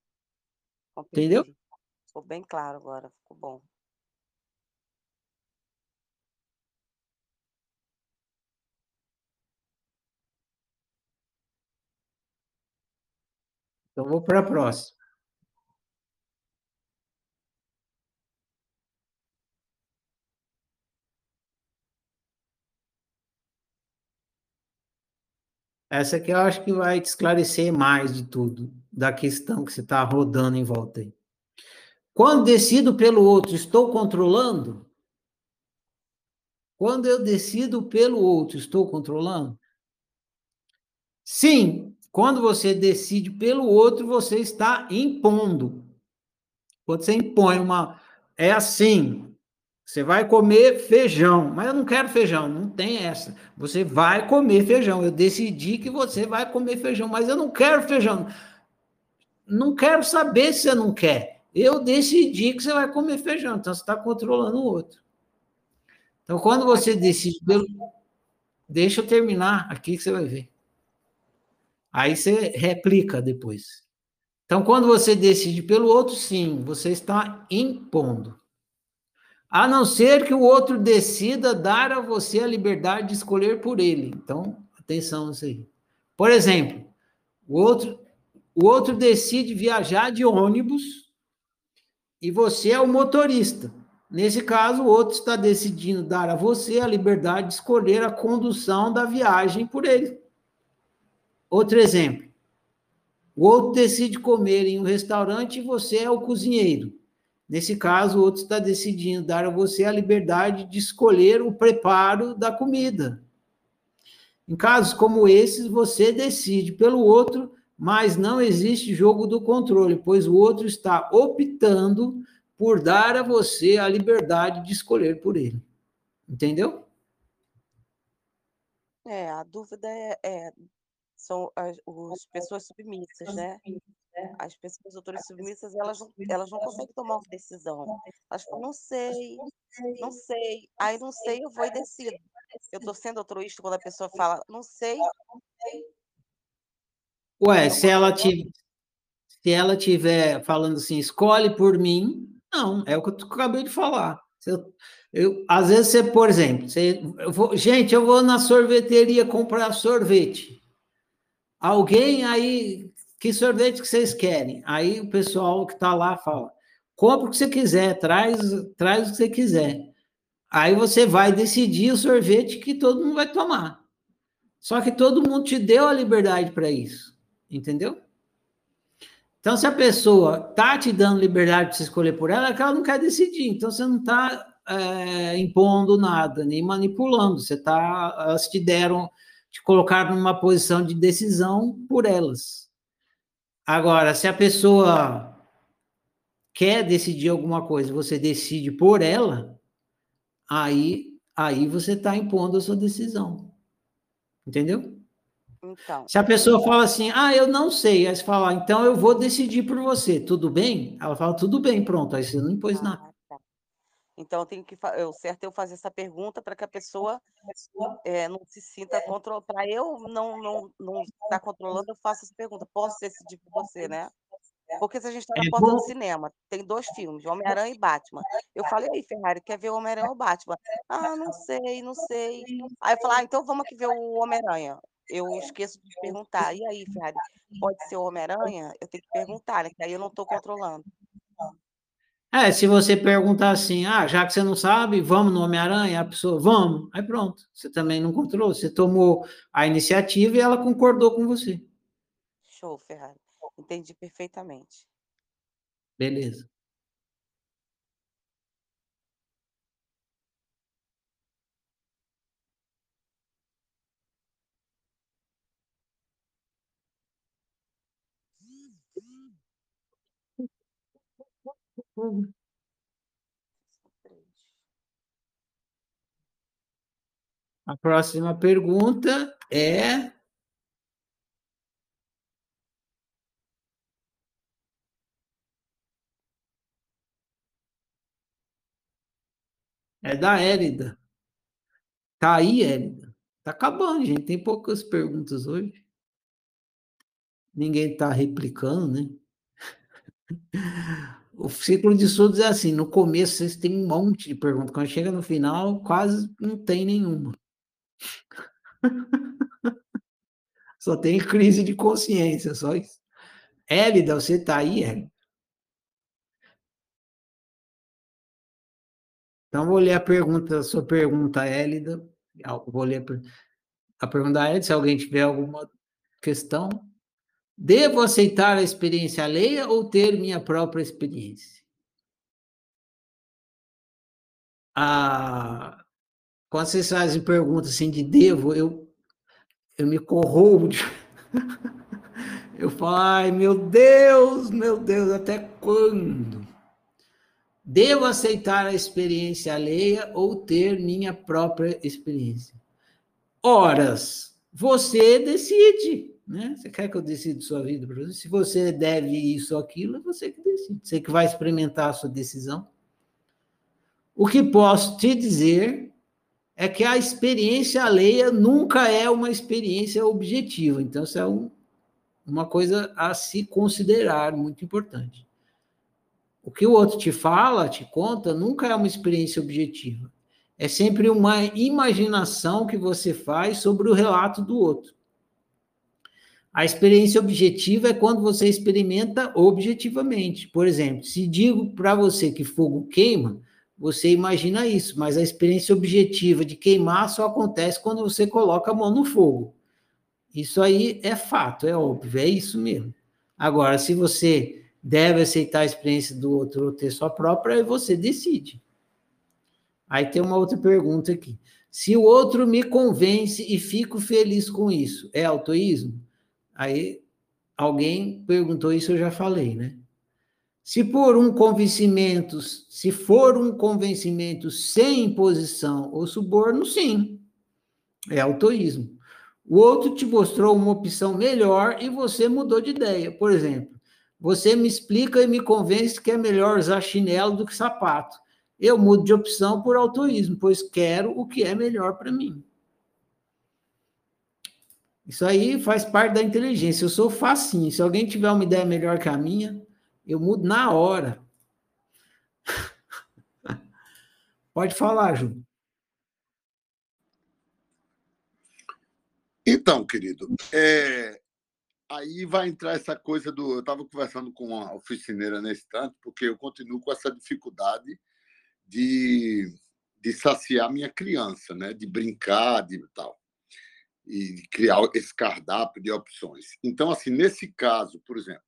Entendeu? Compreendi. Ficou bem claro agora, ficou bom. Então vou para a próxima. Essa aqui eu acho que vai te esclarecer mais de tudo, da questão que você está rodando em volta aí. Quando decido pelo outro, estou controlando? Quando eu decido pelo outro, estou controlando? Sim, quando você decide pelo outro, você está impondo. Quando você impõe uma. É assim. Você vai comer feijão, mas eu não quero feijão, não tem essa. Você vai comer feijão. Eu decidi que você vai comer feijão, mas eu não quero feijão. Não quero saber se você não quer. Eu decidi que você vai comer feijão, então você está controlando o outro. Então, quando você decide pelo. Deixa eu terminar aqui que você vai ver. Aí você replica depois. Então, quando você decide pelo outro, sim, você está impondo. A não ser que o outro decida dar a você a liberdade de escolher por ele. Então, atenção nisso aí. Por exemplo, o outro, o outro decide viajar de ônibus e você é o motorista. Nesse caso, o outro está decidindo dar a você a liberdade de escolher a condução da viagem por ele. Outro exemplo. O outro decide comer em um restaurante e você é o cozinheiro. Nesse caso, o outro está decidindo dar a você a liberdade de escolher o preparo da comida. Em casos como esses, você decide pelo outro, mas não existe jogo do controle, pois o outro está optando por dar a você a liberdade de escolher por ele. Entendeu? É, a dúvida é, é- são as, os pessoas submissas, né? As pessoas autores submissas, elas não, elas não conseguem tomar uma decisão. Elas falam, não sei, não sei. Aí não sei, eu vou e decido. Eu estou sendo altruísta quando a pessoa fala, não sei, Ué, se ela tiver, se ela tiver falando assim, escolhe por mim, não, é o que eu acabei de falar. Eu, eu- às vezes você, por exemplo, você, eu vou, gente, eu vou na sorveteria comprar sorvete. Alguém aí, que sorvete que vocês querem? Aí o pessoal que está lá fala, compra o que você quiser, traz, traz o que você quiser. Aí você vai decidir o sorvete que todo mundo vai tomar. Só que todo mundo te deu a liberdade para isso, entendeu? Então, se a pessoa tá te dando liberdade para você escolher por ela, é que ela não quer decidir. Então, você não está impondo nada, nem manipulando. Você tá, elas te deram, te colocaram numa posição de decisão por elas. Agora, se a pessoa quer decidir alguma coisa, você decide por ela, aí, aí você está impondo a sua decisão. Entendeu? Então. Se a pessoa fala assim, ah, eu não sei, aí você fala, então eu vou decidir por você, tudo bem? Ela fala, tudo bem, pronto, aí você não impôs nada. Tá. Então, tem que fa- o certo é eu fazer essa pergunta para que a pessoa eh, não se sinta controlada. Para eu não não não estar controlando, eu faço essa pergunta: "Posso decidir por você, né?" Porque se a gente está na É porta do cinema, tem 2 filmes, Homem-Aranha e Batman. Eu falei: "E aí, Ferrari, quer ver o Homem-Aranha ou o Batman?" "Ah, não sei, não sei". Aí eu falo: "Ah, então vamos aqui ver o Homem-Aranha". Eu esqueço de perguntar: "E aí, Ferrari, pode ser o Homem-Aranha?" Eu tenho que perguntar, né, que aí eu não estou controlando. É, se você perguntar assim, ah, já que você não sabe, vamos no Homem-Aranha? A pessoa, vamos. Aí pronto, você também não controlou, você tomou a iniciativa e ela concordou com você. Show, Ferrari. Entendi perfeitamente. Beleza. A próxima pergunta é é da Érida. Tá aí, Érida? Tá acabando, gente. Tem poucas perguntas hoje. Ninguém tá replicando, né? (laughs) O ciclo de estudos é assim, no começo vocês têm um monte de perguntas, quando chega no final, quase não tem nenhuma. (laughs) Só tem crise de consciência, só isso. Hélida, você tá aí, Hélida? Então, vou ler a pergunta, a sua pergunta, Hélida. Vou ler a, per- a pergunta da Hélida, se alguém tiver alguma questão. Devo aceitar a experiência alheia ou ter minha própria experiência? Ah, quando vocês fazem perguntas assim de devo, eu, eu me corrobo. de- (laughs) Eu falo, ai meu Deus, meu Deus, até quando? Devo aceitar a experiência alheia ou ter minha própria experiência? Horas, você decide, né? Você quer que eu decida sua vida para você? Se você deve isso ou aquilo, é você que decide. Você que vai experimentar a sua decisão. O que posso te dizer é que a experiência alheia nunca é uma experiência objetiva. Então, isso é um, uma coisa a se considerar, muito importante. O que o outro te fala, te conta, nunca é uma experiência objetiva. É sempre uma imaginação que você faz sobre o relato do outro. A experiência objetiva é quando você experimenta objetivamente. Por exemplo, se digo para você que fogo queima, você imagina isso, mas a experiência objetiva de queimar só acontece quando você coloca a mão no fogo. Isso aí é fato, é óbvio, é isso mesmo. Agora, se você deve aceitar a experiência do outro ou ter sua própria, aí você decide. Aí tem uma outra pergunta aqui. Se o outro me convence e fico feliz com isso, é autoísmo? Aí alguém perguntou isso, eu já falei, né? Se por um convencimento, se for um convencimento sem imposição ou suborno, sim, é autoísmo. O outro te mostrou uma opção melhor e você mudou de ideia. Por exemplo, você me explica e me convence que é melhor usar chinelo do que sapato. Eu mudo de opção por autoísmo, pois quero o que é melhor para mim. Isso aí faz parte da inteligência. Eu sou facinho. Se alguém tiver uma ideia melhor que a minha, eu mudo na hora. (laughs) Pode falar, Ju. Então, querido, é, aí vai entrar essa coisa do. Eu estava conversando com a oficineira nesse tanto, porque eu continuo com essa dificuldade de, de saciar minha criança, né? de brincar de tal, e criar esse cardápio de opções. Então, assim, nesse caso, por exemplo,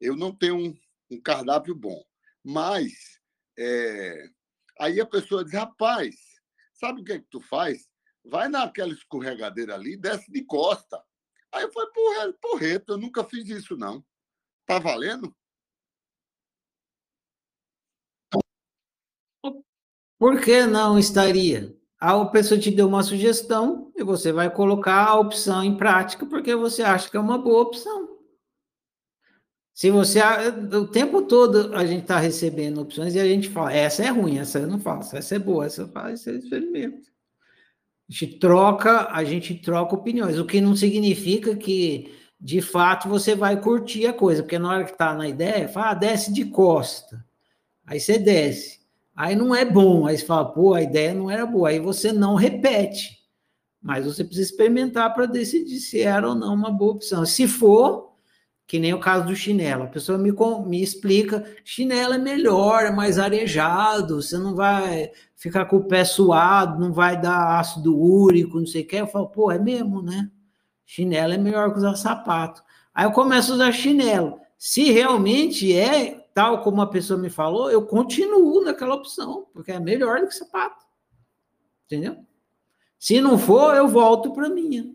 eu não tenho um, um cardápio bom, mas é, aí a pessoa diz: rapaz, sabe o que é que tu faz? Vai naquela escorregadeira ali, desce de costa. Aí eu falei, porra, porreta, eu nunca fiz isso, não. Tá valendo? Por que não estaria? A pessoa te deu uma sugestão e você vai colocar a opção em prática porque você acha que é uma boa opção. Se você o tempo todo a gente está recebendo opções e a gente fala, essa é ruim, essa eu não faço, essa é boa, essa eu faço, eu experimento. A gente troca, a gente troca opiniões, o que não significa que de fato você vai curtir a coisa, porque na hora que está na ideia, fala, ah, desce de costa. Aí você desce. Aí não é bom, aí você fala, pô, a ideia não era boa. Aí você não repete. Mas você precisa experimentar para decidir se era ou não uma boa opção. Se for, que nem o caso do chinelo, a pessoa me, me explica, chinelo é melhor, é mais arejado, você não vai ficar com o pé suado, não vai dar ácido úrico, não sei o que. Eu falo, pô, é mesmo, né? Chinelo é melhor que usar sapato. Aí eu começo a usar chinelo. Se realmente é tal como a pessoa me falou, eu continuo naquela opção, porque é melhor do que sapato. Entendeu? Se não for, eu volto para minha.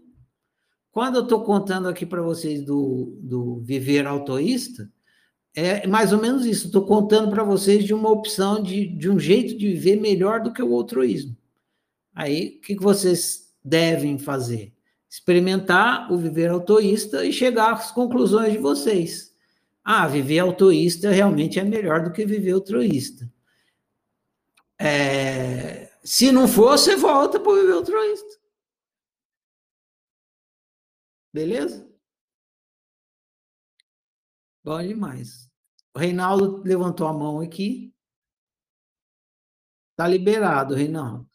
Quando eu estou contando aqui para vocês do, do viver autoísta, é mais ou menos isso. Estou contando para vocês de uma opção, de, de um jeito de viver melhor do que o altruísmo. Aí, o que, que vocês devem fazer? experimentar o viver autoísta e chegar às conclusões de vocês. Ah, viver autoísta realmente é melhor do que viver altruísta. É, se não for, você volta para viver altruísta. Beleza? Bom demais. O Reinaldo levantou a mão aqui. Está liberado, Reinaldo.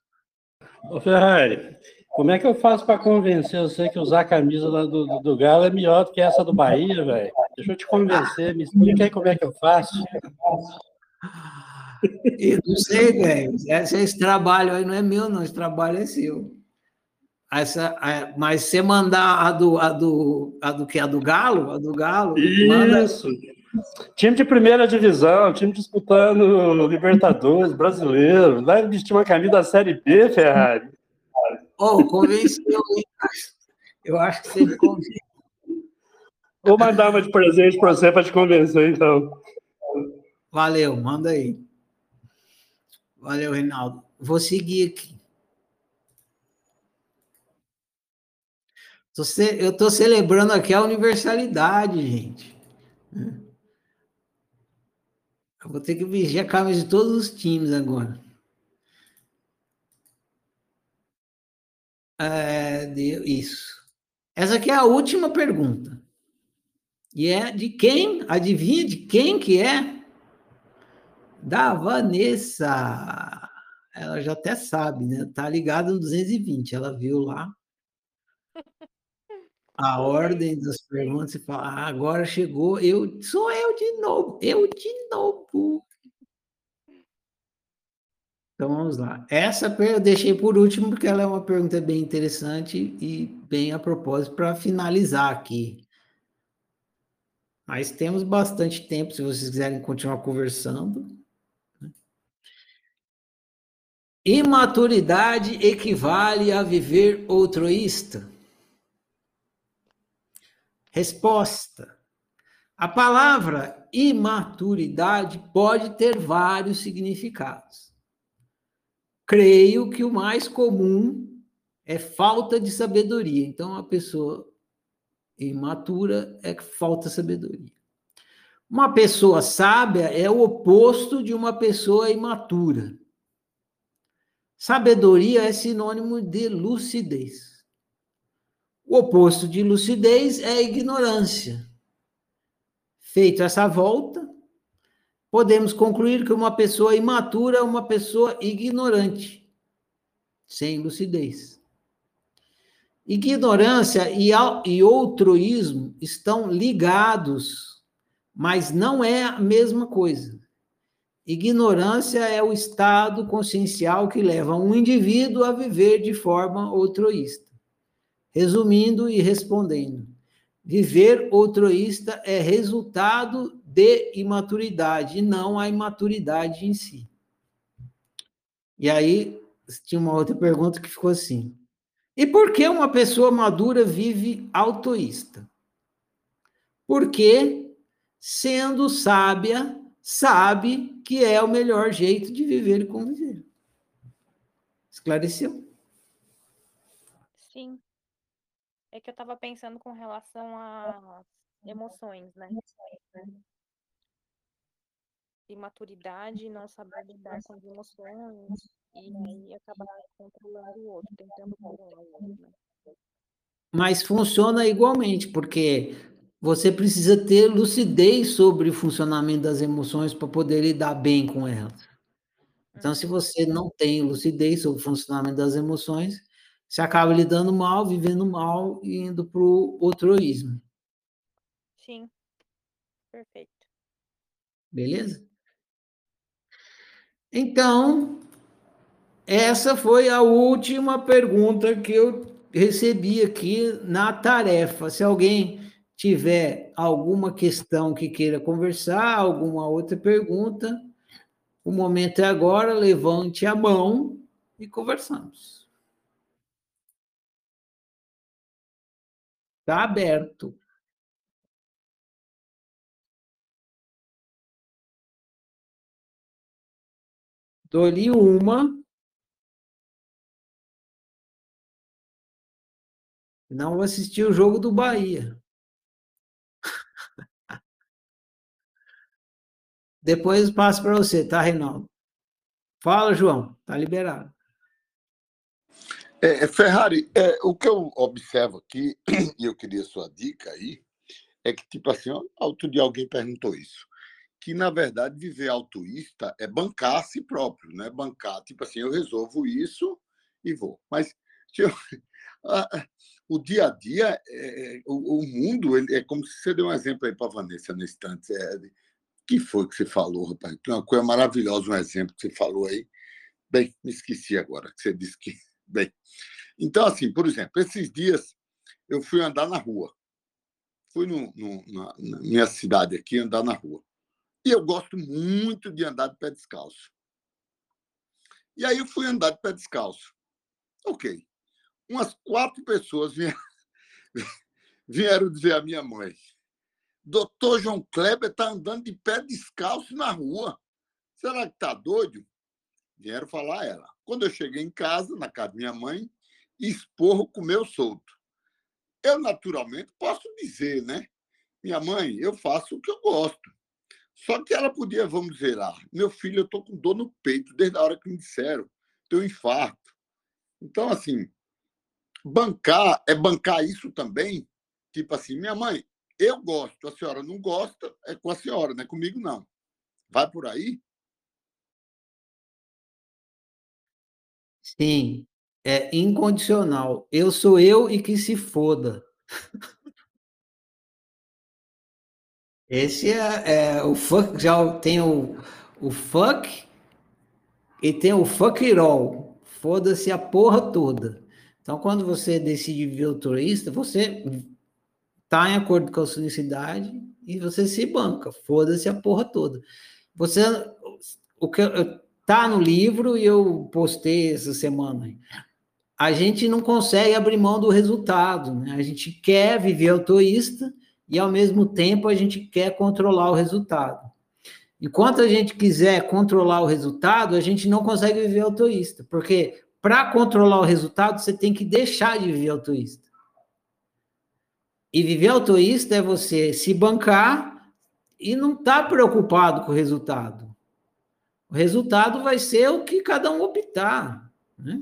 Ô, Ferrari, como é que eu faço para convencer você que usar a camisa do, do, do, Galo é melhor do que essa do Bahia, velho? Deixa eu te convencer, me explica aí como é que eu faço. (laughs) Eu não sei, velho. Esse, trabalho aí não é meu, não. Esse trabalho é seu. Essa, mas você mandar a do, a do, a do que? A do Galo? A do Galo? Isso. Manda... Time de primeira divisão, time disputando Libertadores, brasileiro. Vai vestir uma camisa da Série B, Ferrari. Oh, convenceu, Eu acho que você me convenceu. Vou mandar uma de presente para você para te convencer, então. Valeu, manda aí. Valeu, Reinaldo. Vou seguir aqui. Eu estou celebrando aqui a universalidade, gente. Eu vou ter que vigiar a camisa de todos os times agora. É, isso. Essa aqui é a última pergunta. E é de quem? Adivinha de quem que é? Da Vanessa. Ela já até sabe, né? Tá ligada no 220. Ela viu lá a (laughs) ordem das perguntas e fala: ah, agora chegou, eu sou eu de novo, eu de novo. Então vamos lá. Essa eu deixei por último, porque ela é uma pergunta bem interessante e bem a propósito para finalizar aqui. Mas temos bastante tempo se vocês quiserem continuar conversando. Imaturidade equivale a viver altruísta? Resposta: A palavra imaturidade pode ter vários significados. Creio que o mais comum é falta de sabedoria. Então, a pessoa imatura é que falta sabedoria. Uma pessoa sábia é o oposto de uma pessoa imatura. Sabedoria é sinônimo de lucidez. O oposto de lucidez é ignorância. Feito essa volta, podemos concluir que uma pessoa imatura é uma pessoa ignorante, sem lucidez. Ignorância e, e altruísmo estão ligados, mas não é a mesma coisa. Ignorância é o estado consciencial que leva um indivíduo a viver de forma altruísta. Resumindo e respondendo, viver altruísta é resultado de imaturidade, não a imaturidade em si. E aí, tinha uma outra pergunta que ficou assim: e por que uma pessoa madura vive autoísta? Porque, sendo sábia, sabe que é o melhor jeito de viver e conviver. Esclareceu? Sim. É que eu estava pensando com relação às emoções, né? Imaturidade, não saber lidar com as emoções, e aí acabar controlando o outro, tentando controlar o outro, né? Mas funciona igualmente, porque você precisa ter lucidez sobre o funcionamento das emoções para poder lidar bem com elas. Então, se você não tem lucidez sobre o funcionamento das emoções, você acaba lidando mal, vivendo mal e indo para o altruísmo. Sim. Perfeito. Beleza? Então, essa foi a última pergunta que eu recebi aqui na tarefa. Se alguém tiver alguma questão que queira conversar, alguma outra pergunta, o momento é agora, levante a mão e conversamos. Está aberto. Dou-lhe uma. Não vou assistir o jogo do Bahia. (laughs) Depois passo para você, tá, Reinaldo? Fala, João, tá liberado. É, Ferrari, é, o que eu observo aqui, (clears throat) e eu queria sua dica aí, é que, tipo assim, outro dia alguém perguntou isso, que, na verdade, viver altruísta é bancar a si próprio, né? Bancar, tipo assim, eu resolvo isso e vou. Mas a, (laughs) o dia a dia, é, o, o, mundo, ele, é como se você deu um exemplo aí para a Vanessa no instante, é, que foi que você falou, rapaz? Uma coisa maravilhosa, um exemplo que você falou aí. Bem, me esqueci agora, que você disse que. (laughs) Bem. Então, assim, por exemplo, esses dias eu fui andar na rua. Fui no, no, na, na minha cidade aqui andar na rua. E eu gosto muito de andar de pé descalço. E aí eu fui andar de pé descalço. Ok. Umas quatro pessoas vieram, (laughs) vieram dizer à minha mãe: Doutor João Kleber está andando de pé descalço na rua. Será que está doido? Vieram falar ela. Quando eu cheguei em casa, na casa da minha mãe, esporro comeu solto. Eu, naturalmente, posso dizer, né? Minha mãe, eu faço o que eu gosto. Só que ela podia, vamos dizer lá, meu filho, eu estou com dor no peito desde a hora que me disseram, tenho infarto. Então, assim, bancar é bancar isso também. Tipo assim, minha mãe, eu gosto, a senhora não gosta, é com a senhora, não é comigo, não. Vai por aí? Sim, é incondicional. Eu sou eu e que se foda. (laughs) Esse é, é, o fuck, já tem o, o fuck e tem o fuck it all. Foda-se a porra toda. Então, quando você decide viver altruísta, você tá em acordo com a sua necessidade e você se banca, foda-se a porra toda. Você, o que tá no livro e eu postei essa semana. A gente não consegue abrir mão do resultado, né? A gente quer viver autoísta e ao mesmo tempo a gente quer controlar o resultado. Enquanto a gente quiser controlar o resultado, a gente não consegue viver autoísta, porque para controlar o resultado você tem que deixar de viver autoísta. E viver autoísta é você se bancar e não estar tá preocupado com o resultado. O resultado vai ser o que cada um optar. Né?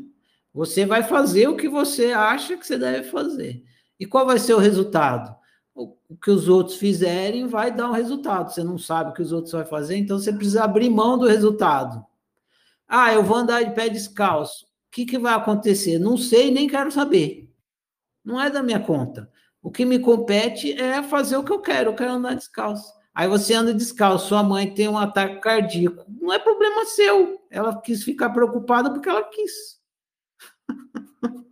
Você vai fazer o que você acha que você deve fazer. E qual vai ser o resultado? O, que os outros fizerem vai dar um resultado. Você não sabe o que os outros vão fazer, então você precisa abrir mão do resultado. Ah, eu vou andar de pé descalço. O que, que vai acontecer? Não sei, nem quero saber. Não é da minha conta. O que me compete é fazer o que eu quero, eu quero andar descalço. Aí você anda descalço, sua mãe tem um ataque cardíaco. Não é problema seu. Ela quis ficar preocupada porque ela quis. (laughs)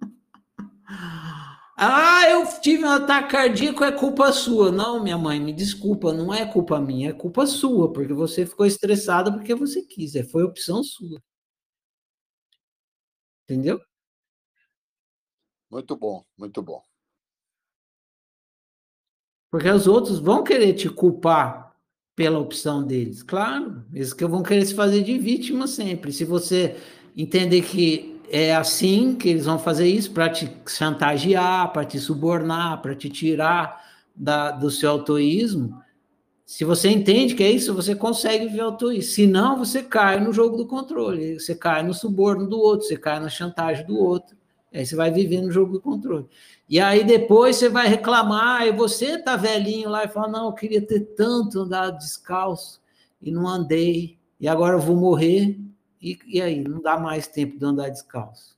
ah, eu tive um ataque cardíaco, é culpa sua. Não, minha mãe, me desculpa, não é culpa minha, é culpa sua, porque você ficou estressada porque você quis, é, foi opção sua. Entendeu? Muito bom, muito bom. Porque os outros vão querer te culpar pela opção deles, claro. Eles que vão querer se fazer de vítima sempre. Se você entender que é assim que eles vão fazer isso para te chantagear, para te subornar, para te tirar da, do seu autoísmo. Se você entende que é isso, você consegue ver autoísmo. Se não, você cai no jogo do controle, você cai no suborno do outro, você cai na chantagem do outro. Aí você vai viver no jogo do controle. E aí depois você vai reclamar, e você tá velhinho lá e fala: Não, eu queria ter tanto andado descalço e não andei, e agora eu vou morrer. E, e aí? Não dá mais tempo de andar descalço.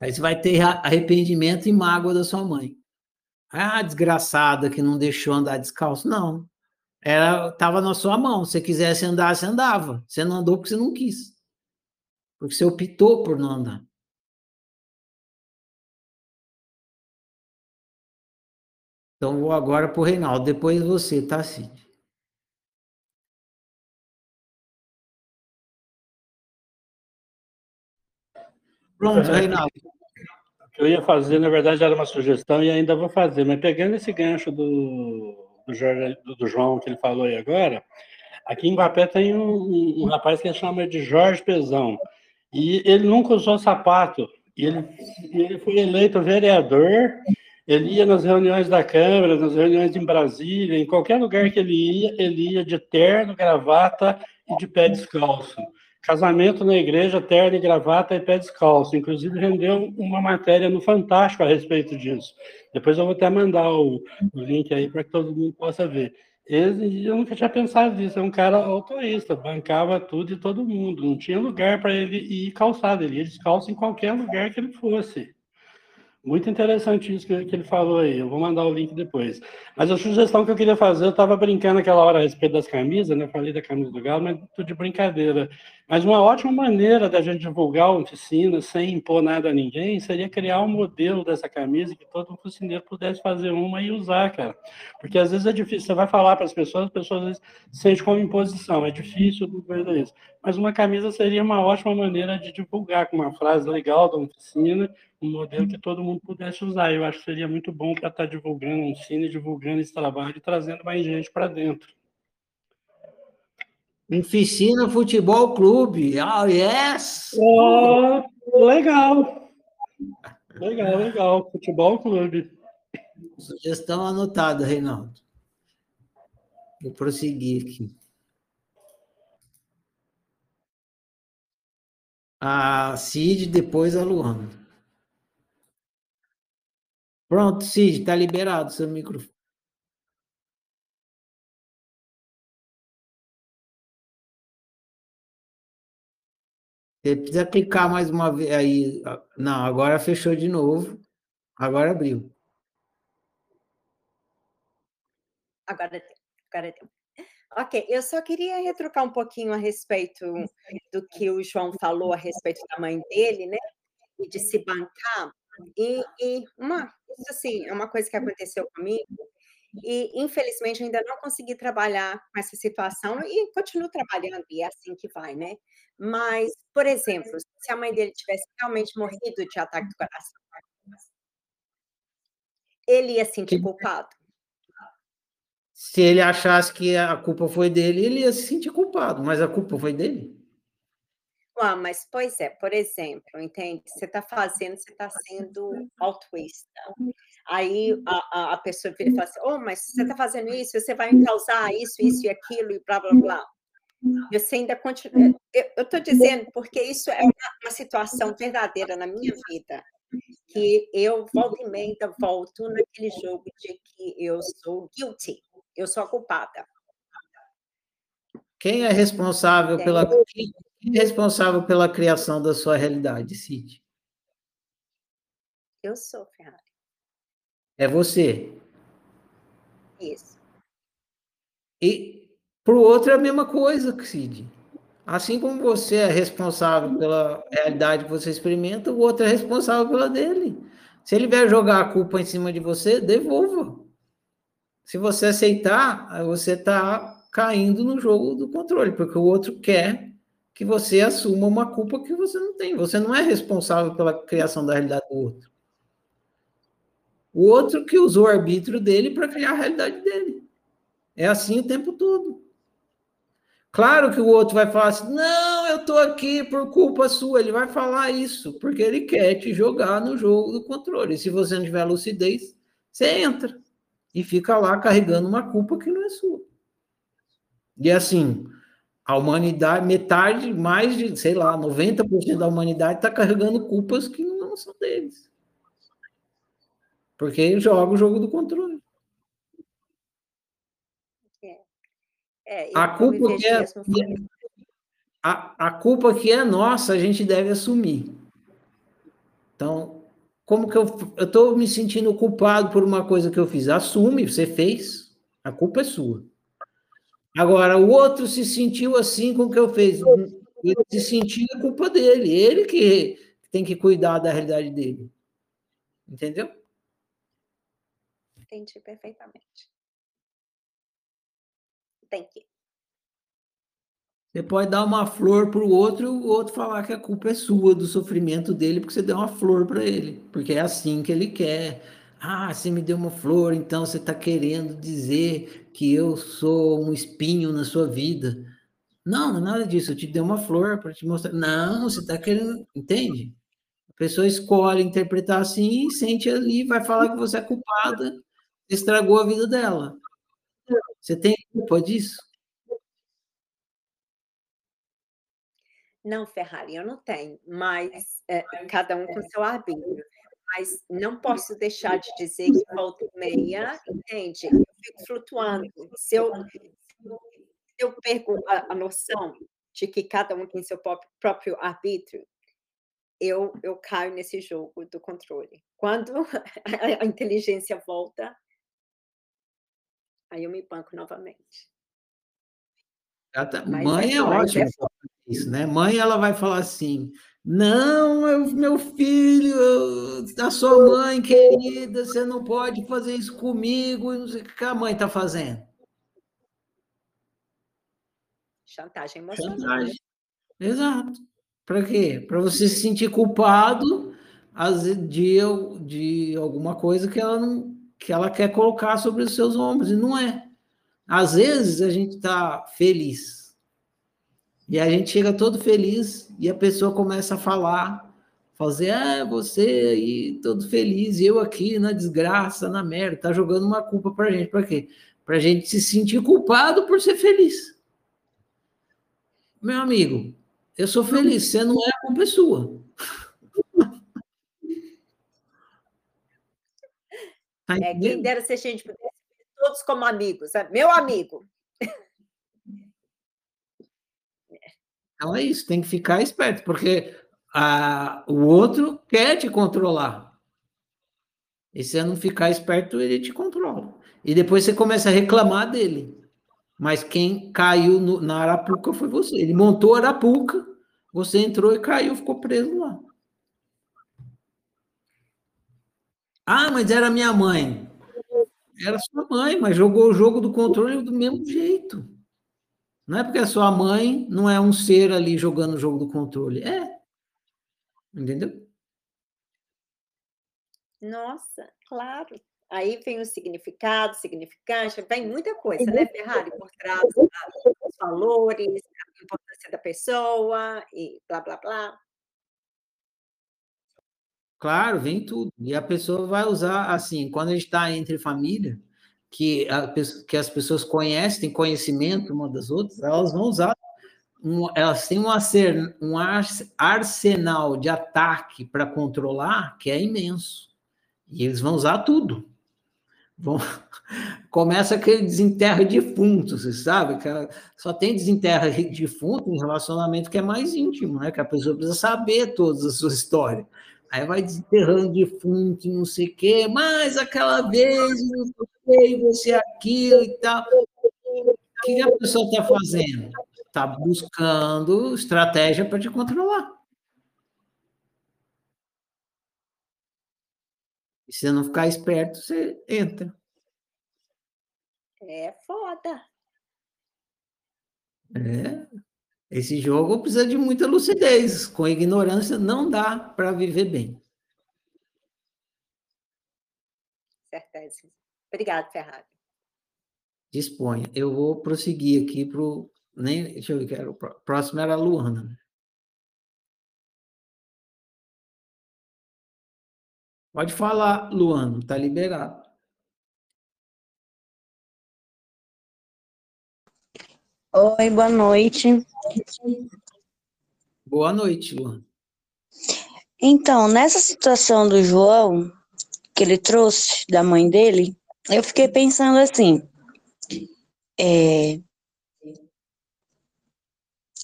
Aí você vai ter arrependimento e mágoa da sua mãe. Ah, desgraçada que não deixou andar descalço. Não. Era, tava na sua mão. Se quisesse andar, você andava. Você não andou porque você não quis. Porque você optou por não andar. Então vou agora para o Reinaldo, depois você, tá, Cid? Pronto, Reinaldo. O que eu ia fazer, na verdade, era uma sugestão e ainda vou fazer, mas pegando esse gancho do, do, do João que ele falou aí agora, aqui em Guapé tem um, um rapaz que chama de Jorge Pezão, e ele nunca usou sapato, e ele, ele foi eleito vereador ele ia nas reuniões da Câmara, nas reuniões em Brasília, em qualquer lugar que ele ia, ele ia de terno, gravata e de pé descalço. Casamento na igreja, terno e gravata e pé descalço. Inclusive, rendeu uma matéria no Fantástico a respeito disso. Depois eu vou até mandar o, o link aí para que todo mundo possa ver. Ele, eu nunca tinha pensado nisso, é um cara autorista, bancava tudo e todo mundo, não tinha lugar para ele ir calçado, ele ia descalço em qualquer lugar que ele fosse. Muito interessante isso que, que, ele falou aí. Eu vou mandar o link depois. Mas a sugestão que eu queria fazer, eu estava brincando aquela hora a respeito das camisas, né? Falei da camisa do Galo, mas tudo de brincadeira. Mas uma ótima maneira da gente divulgar a oficina sem impor nada a ninguém seria criar um modelo dessa camisa que todo oficineiro pudesse fazer uma e usar, cara. Porque às vezes é difícil. Você vai falar para as pessoas, as pessoas às vezes sentem como imposição. É difícil, coisa isso. Mas uma camisa seria uma ótima maneira de divulgar com uma frase legal da oficina um modelo que todo mundo pudesse usar. Eu acho que seria muito bom para estar tá divulgando um cine, divulgando esse trabalho e trazendo mais gente para dentro. Oficina Futebol Clube. Oh, yes! Oh, legal. Legal, legal. Futebol Clube. Sugestão anotada, Reinaldo. Vou prosseguir aqui. A Cid, depois a Luana. Pronto, Cid, está liberado seu microfone. Você precisa clicar mais uma vez aí. Não, agora fechou de novo. Agora abriu. Agora tem. Agora. Ok, eu só queria retrucar um pouquinho a respeito do que o João falou a respeito da mãe dele, né? E de se bancar. E, e uma, isso assim, é uma coisa que aconteceu comigo, e infelizmente ainda não consegui trabalhar com essa situação e continuo trabalhando, e é assim que vai, né? Mas, por exemplo, se a mãe dele tivesse realmente morrido de ataque do coração, ele ia sentir culpado? Se ele achasse que a culpa foi dele, ele ia se sentir culpado, mas a culpa foi dele? Ah, mas pois é, por exemplo, entende? Você está fazendo, você está sendo altruísta. Aí a, a, pessoa vira e fala assim: oh, mas você está fazendo isso, você vai causar isso, isso e aquilo, e blá blá blá. Você ainda continua. Eu estou dizendo porque isso é uma, uma, situação verdadeira na minha vida. Que eu volta e meia volto naquele jogo de que eu sou guilty, eu sou a culpada. Quem é responsável pela. Quem é responsável pela criação da sua realidade, Cid? Eu sou, Ferrari. É você. Isso. E para o outro é a mesma coisa, Cid. Assim como você é responsável pela realidade que você experimenta, o outro é responsável pela dele. Se ele vier jogar a culpa em cima de você, devolva. Se você aceitar, você está caindo no jogo do controle, porque o outro quer que você assuma uma culpa que você não tem. Você não é responsável pela criação da realidade do outro. O outro que usou o arbítrio dele para criar a realidade dele. É assim o tempo todo. Claro que o outro vai falar assim: não, eu estou aqui por culpa sua. Ele vai falar isso, porque ele quer te jogar no jogo do controle. E se você não tiver lucidez, você entra e fica lá carregando uma culpa que não é sua. E assim, a humanidade, metade, mais de, sei lá, 90% da humanidade está carregando culpas que não são deles. Porque joga o jogo do controle. É, a culpa que é, a, a culpa que é nossa, a gente deve assumir. Então, como que eu eu estou me sentindo culpado por uma coisa que eu fiz? Assume, você fez, a culpa é sua. Agora, o outro se sentiu assim com o que eu fiz. Ele se sentiu a culpa dele, ele que tem que cuidar da realidade dele. Entendeu? Entendi perfeitamente. Thank you. Você pode dar uma flor para o outro e o outro falar que a culpa é sua do sofrimento dele porque você deu uma flor para ele, porque é assim que ele quer. Ah, você me deu uma flor, então você está querendo dizer que eu sou um espinho na sua vida. Não, não é nada disso. Eu te dei uma flor para te mostrar. Não, você está querendo. Entende? A pessoa escolhe interpretar assim, sente ali, vai falar que você é culpada, estragou a vida dela. Você tem culpa disso? Não, Ferrari, eu não tenho, mas é, cada um com seu arbítrio. Mas não posso deixar de dizer que volta e meia, entende? Fico flutuando. Se eu, se eu perco a, a, noção de que cada um tem seu próprio, próprio arbítrio, eu, eu caio nesse jogo do controle. Quando (laughs) a, inteligência volta, Aí eu me banco novamente. Tá, mãe é, é ótima é... isso, né? Mãe, ela vai falar assim: não, eu, meu filho, a sua mãe querida, você não pode fazer isso comigo, não sei o que a mãe está fazendo. Chantagem emocional. Chantagem. Exato. Para quê? Para você se sentir culpado de, de alguma coisa que ela não, que ela quer colocar sobre os seus ombros, e não é. Às vezes a gente está feliz, e a gente chega todo feliz, e a pessoa começa a falar, fazer, ah, você aí todo feliz, e eu aqui na desgraça, na merda, tá jogando uma culpa para a gente, para quê? Para a gente se sentir culpado por ser feliz. Meu amigo, eu sou feliz, você não é a culpa é sua. (laughs) Tá é, quem dera se a gente pudesse todos como amigos. Meu amigo. Então é isso, tem que ficar esperto, porque a, o outro quer te controlar. E se você não ficar esperto, ele te controla. E depois você começa a reclamar dele. Mas quem caiu no, na Arapuca foi você. Ele montou a Arapuca, você entrou e caiu, ficou preso lá. Ah, mas era minha mãe. Era sua mãe, mas jogou o jogo do controle do mesmo jeito. Não é porque a sua mãe não é um ser ali jogando o jogo do controle. É. Entendeu? Nossa, claro. Aí vem o significado, significante, vem muita coisa, né, Ferrari, por trás dos valores, a importância da pessoa e blá, blá, blá. Claro, vem tudo. E a pessoa vai usar, assim, quando a gente está entre família, que, a, que as pessoas conhecem, têm conhecimento uma das outras, elas vão usar, um, elas têm um, acer, um arsenal de ataque para controlar que é imenso. E eles vão usar tudo. Vão, (laughs) começa aquele desenterro de defunto, você sabe? Só tem desenterro de defunto em relacionamento que é mais íntimo, né? Que a pessoa precisa saber todas as suas histórias. Aí vai desenterrando defunto, não sei o quê, mas aquela vez, não sei você aquilo e tal. O que a pessoa está fazendo? Está buscando estratégia para te controlar. E se você não ficar esperto, você entra. É foda. É. Esse jogo precisa de muita lucidez. Com ignorância não dá para viver bem. Certeza. Obrigado, Ferrari. Disponha. Eu vou prosseguir aqui para Nem, deixa eu ver, que era o pró- próximo era a Luana. Pode falar, Luana, tá liberado. Oi, boa noite. Boa noite, Luana. Então, nessa situação do João, que ele trouxe da mãe dele, eu fiquei pensando assim, é,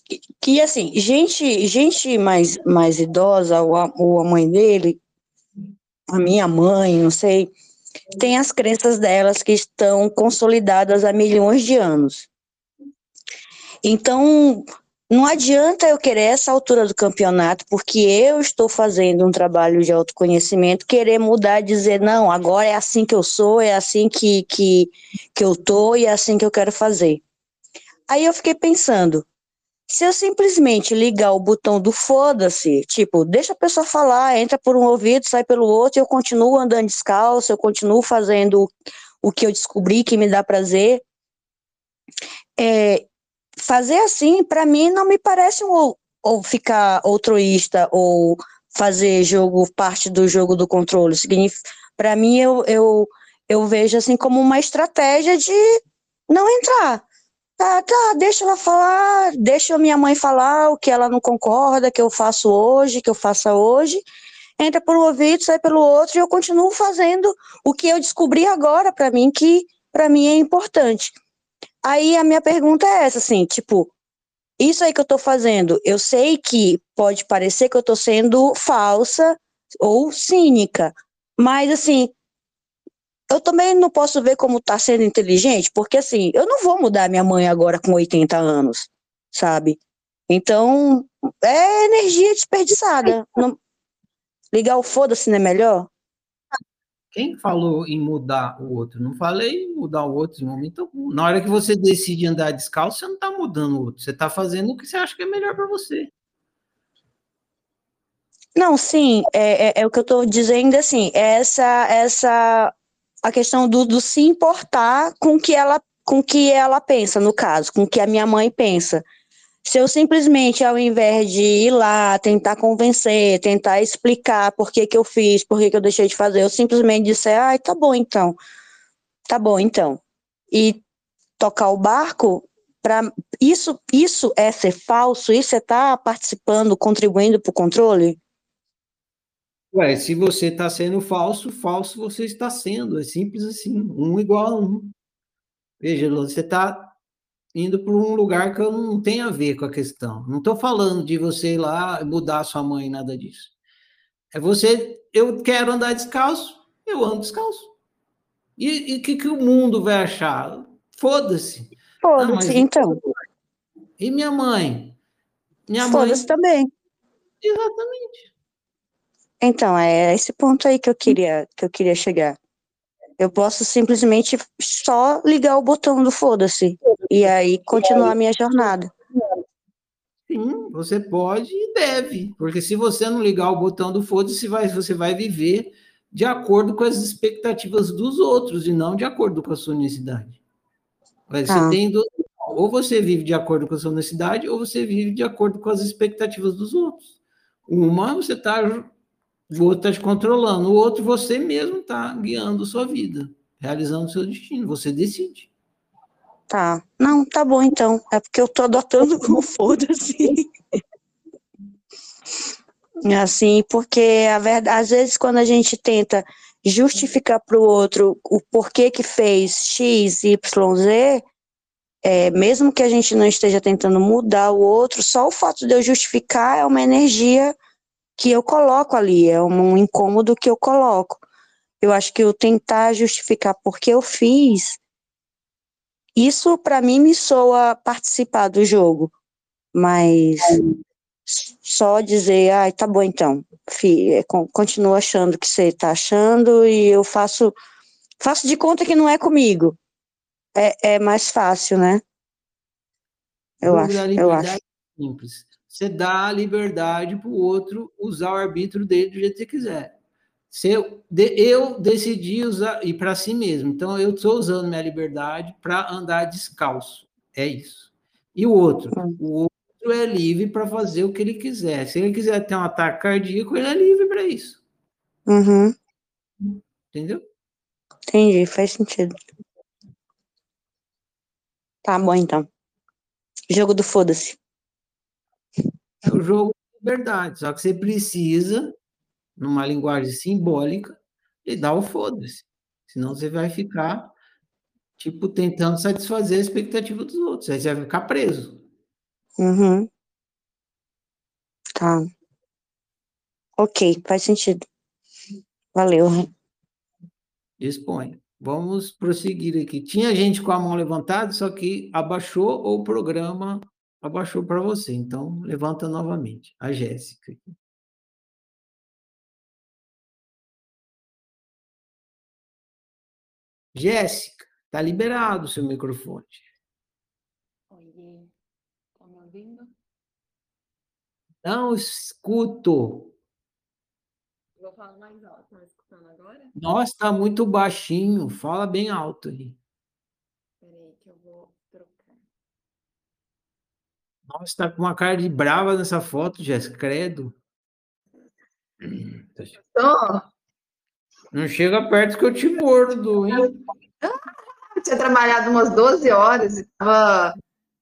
que- que assim, gente, gente mais, mais idosa, ou a, ou a mãe dele, a minha mãe, não sei, tem as crenças delas que estão consolidadas há milhões de anos. Então, não adianta eu querer essa altura do campeonato, porque eu estou fazendo um trabalho de autoconhecimento, querer mudar, dizer, não, agora é assim que eu sou, é assim que, que, que eu tô e é assim que eu quero fazer. Aí eu fiquei pensando, se eu simplesmente ligar o botão do foda-se, tipo, deixa a pessoa falar, entra por um ouvido, sai pelo outro, e eu continuo andando descalço, eu continuo fazendo o que eu descobri que me dá prazer, é, fazer assim, para mim, não me parece um, ou, ficar altruísta ou fazer jogo parte do jogo do controle. Para mim, eu, eu, eu vejo assim como uma estratégia de não entrar. Tá, tá, deixa ela falar, deixa minha mãe falar o que ela não concorda, que eu faço hoje, que eu faça hoje. Entra por um ouvido, sai pelo outro, e eu continuo fazendo o que eu descobri agora para mim, que para mim é importante. Aí a minha pergunta é essa, assim, tipo, isso aí que eu tô fazendo, eu sei que pode parecer que eu tô sendo falsa ou cínica, mas assim, eu também não posso ver como tá sendo inteligente, porque assim, eu não vou mudar minha mãe agora com 80 anos, sabe? Então, é energia desperdiçada. Não... Ligar o foda-se não é melhor? Quem falou em mudar o outro? Não falei em mudar o outro em momento algum. Na hora que você decide andar descalço, você não está mudando o outro. Você está fazendo o que você acha que é melhor para você. Não, sim, é, é, é, o que eu estou dizendo, assim, essa, essa, a questão do, do se importar com que ela, com que ela pensa, no caso, com que a minha mãe pensa. Se eu simplesmente, ao invés de ir lá, tentar convencer, tentar explicar por que, que eu fiz, por que, que eu deixei de fazer, eu simplesmente disser, ai, tá bom então, tá bom então, e tocar o barco, para isso, isso é ser falso, isso é estar tá participando, contribuindo para o controle? Ué, se você está sendo falso, falso você está sendo, é simples assim, um igual a um. Veja, você está indo para um lugar que eu não tem a ver com a questão. Não estou falando de você ir lá mudar sua mãe, nada disso. É você, eu quero andar descalço, eu ando descalço. E o que, que o mundo vai achar? Foda-se. Foda-se, ah, então. E minha mãe? Minha Foda-se mãe... também. Exatamente. Então, é esse ponto aí que eu queria, que eu queria chegar. Eu posso simplesmente só ligar o botão do foda-se e aí continuar a minha jornada. Sim, você pode e deve, porque se você não ligar o botão do foda-se, vai, você vai viver de acordo com as expectativas dos outros e não de acordo com a sua necessidade. Você ah. tem do, ou você vive de acordo com a sua necessidade ou você vive de acordo com as expectativas dos outros. Uma você está o outro está te controlando, o outro você mesmo está guiando sua vida, realizando seu destino, você decide. Tá, não, tá bom então, é porque eu tô adotando como (laughs) foda-se. assim, porque a verdade, às vezes quando a gente tenta justificar para o outro o porquê que fez X, Y, Z, é, mesmo que a gente não esteja tentando mudar o outro, só o fato de eu justificar é uma energia que eu coloco ali, é um incômodo que eu coloco. Eu acho que eu tentar justificar porque eu fiz, isso para mim me soa participar do jogo, mas só dizer, ai, ah, tá bom então, fi, é, continua achando que você tá achando e eu faço, faço de conta que não é comigo. É, é mais fácil, né? Eu acho, eu acho. Simples você dá a liberdade para o outro usar o arbítrio dele do jeito que você quiser. Se eu, de, eu decidi usar, e para si mesmo, então eu estou usando minha liberdade para andar descalço. É isso. E o outro? O outro é livre para fazer o que ele quiser. Se ele quiser ter um ataque cardíaco, ele é livre para isso. Uhum. Entendeu? Entendi, faz sentido. Tá bom, então. Jogo do foda-se. É o jogo de liberdade. Só que você precisa, numa linguagem simbólica, de dar o foda-se. Senão você vai ficar, tipo, tentando satisfazer a expectativa dos outros. Aí você vai ficar preso. Uhum. Tá. Ok, faz sentido. Valeu. Dispõe. Vamos prosseguir aqui. Tinha gente com a mão levantada, só que abaixou ou o programa abaixou para você. Então, levanta novamente. A Jéssica. Jéssica, está liberado o seu microfone. Oiê, tá me ouvindo? Não escuto. Vou falar mais alto, tá me escutando agora? Nossa, está muito baixinho. Fala bem alto aí. Peraí que eu vou trocar. Nossa, está com uma cara de brava nessa foto, Jéssica. Credo. Tô. Não chega perto que eu te mordo, hein? Eu (laughs) tinha trabalhado umas 12 horas e tava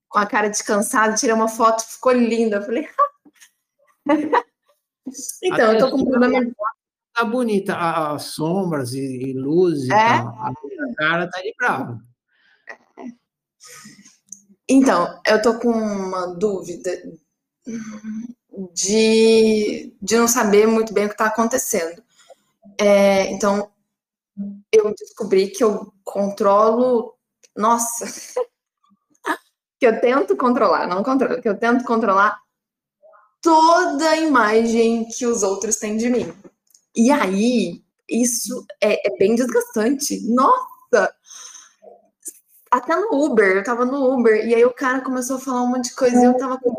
com a cara descansada, tirei uma foto, ficou linda. Eu falei. (laughs) então, eu tô com um problema. Tá bonita, a- as sombras e, e luzes É? A cara tá de brava. Então, eu tô com uma dúvida de, de não saber muito bem o que está acontecendo. É, então, eu descobri que eu controlo. Nossa! (laughs) que eu tento controlar, não controlo, que eu tento controlar toda a imagem que os outros têm de mim. E aí, isso é, é bem desgastante. Nossa! Até no Uber, eu tava no Uber, e aí o cara começou a falar um monte de coisa e eu tava com.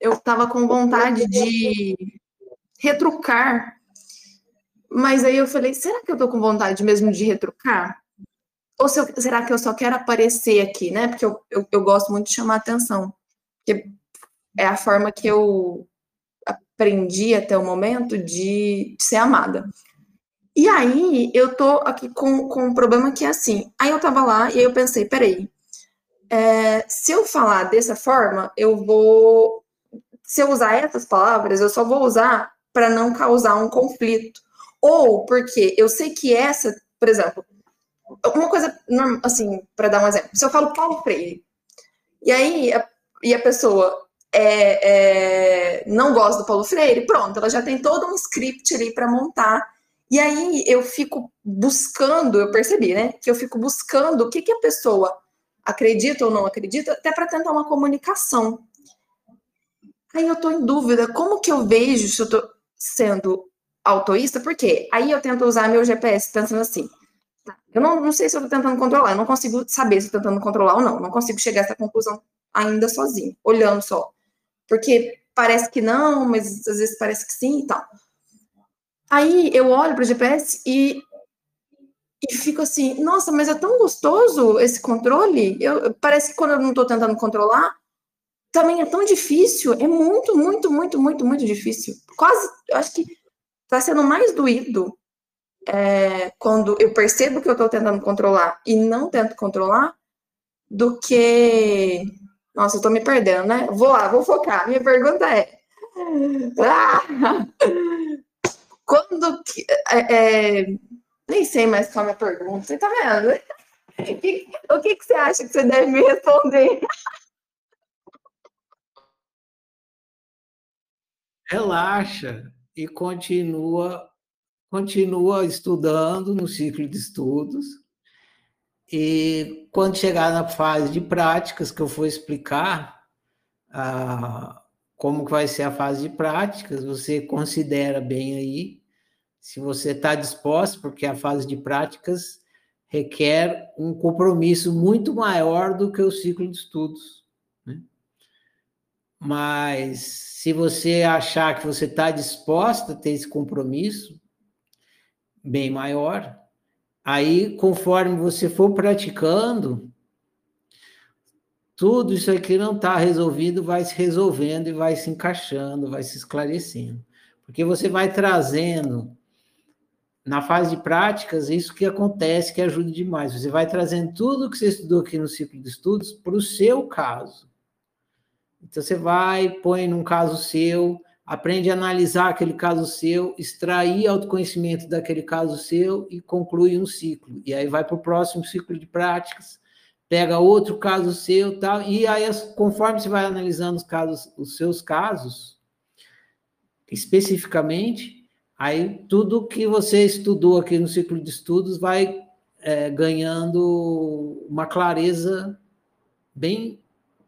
Eu tava com vontade de retrucar. Mas aí eu falei, será que eu tô com vontade mesmo de retrucar? Ou se eu- será que eu só quero aparecer aqui, né? Porque eu, eu, eu gosto muito de chamar atenção. Porque é a forma que eu aprendi até o momento de, de ser amada. E aí, eu tô aqui com, com um problema que é assim. Aí eu tava lá e aí eu pensei, peraí, é, se eu falar dessa forma, eu vou. Se eu usar essas palavras, eu só vou usar para não causar um conflito. Ou porque eu sei que essa, por exemplo, uma coisa, assim, para dar um exemplo, se eu falo Paulo Freire, e aí a, e a pessoa é, é, não gosta do Paulo Freire, pronto, ela já tem todo um script ali para montar. E aí eu fico buscando, eu percebi, né? Que eu fico buscando o que, que a pessoa acredita ou não acredita, até para tentar uma comunicação. Aí eu tô em dúvida, como que eu vejo se eu tô sendo autoísta? Porque aí eu tento usar meu GPS pensando assim. tá, Eu não, não sei se eu tô tentando controlar, eu não consigo saber se tô tentando controlar ou não. Não consigo chegar a essa conclusão ainda sozinho, olhando só. Porque parece que não, mas às vezes parece que sim e tal. Aí eu olho para o GPS e, e fico assim, nossa, mas é tão gostoso esse controle. Eu, parece que quando eu não estou tentando controlar, também é tão difícil. É muito, muito, muito, muito, muito difícil. Quase, eu acho que está sendo mais doído é, quando eu percebo que eu estou tentando controlar e não tento controlar do que. Nossa, eu estou me perdendo, né? Vou lá, vou focar. Minha pergunta é. Ah! (laughs) Quando que. é, é, nem sei mais qual é a minha pergunta. Você tá vendo? O (laughs) que, o que, que você acha que você deve me responder? Relaxa e continua, continua estudando no ciclo de estudos. E quando chegar na fase de práticas, que eu for explicar ah, como vai ser a fase de práticas, você considera bem aí, se você está disposto, porque a fase de práticas requer um compromisso muito maior do que o ciclo de estudos. Mas se você achar que você está disposta a ter esse compromisso bem maior, aí conforme você for praticando, tudo isso aqui não está resolvido, vai se resolvendo e vai se encaixando, vai se esclarecendo. Porque você vai trazendo, na fase de práticas, isso que acontece, que ajuda demais. Você vai trazendo tudo que você estudou aqui no ciclo de estudos para o seu caso. Então, você vai, põe num caso seu, aprende a analisar aquele caso seu, extrair autoconhecimento daquele caso seu e conclui um ciclo. E aí vai para o próximo ciclo de práticas, pega outro caso seu, tal, e aí conforme você vai analisando os casos, os seus casos, especificamente, aí tudo que você estudou aqui no ciclo de estudos vai é, ganhando uma clareza bem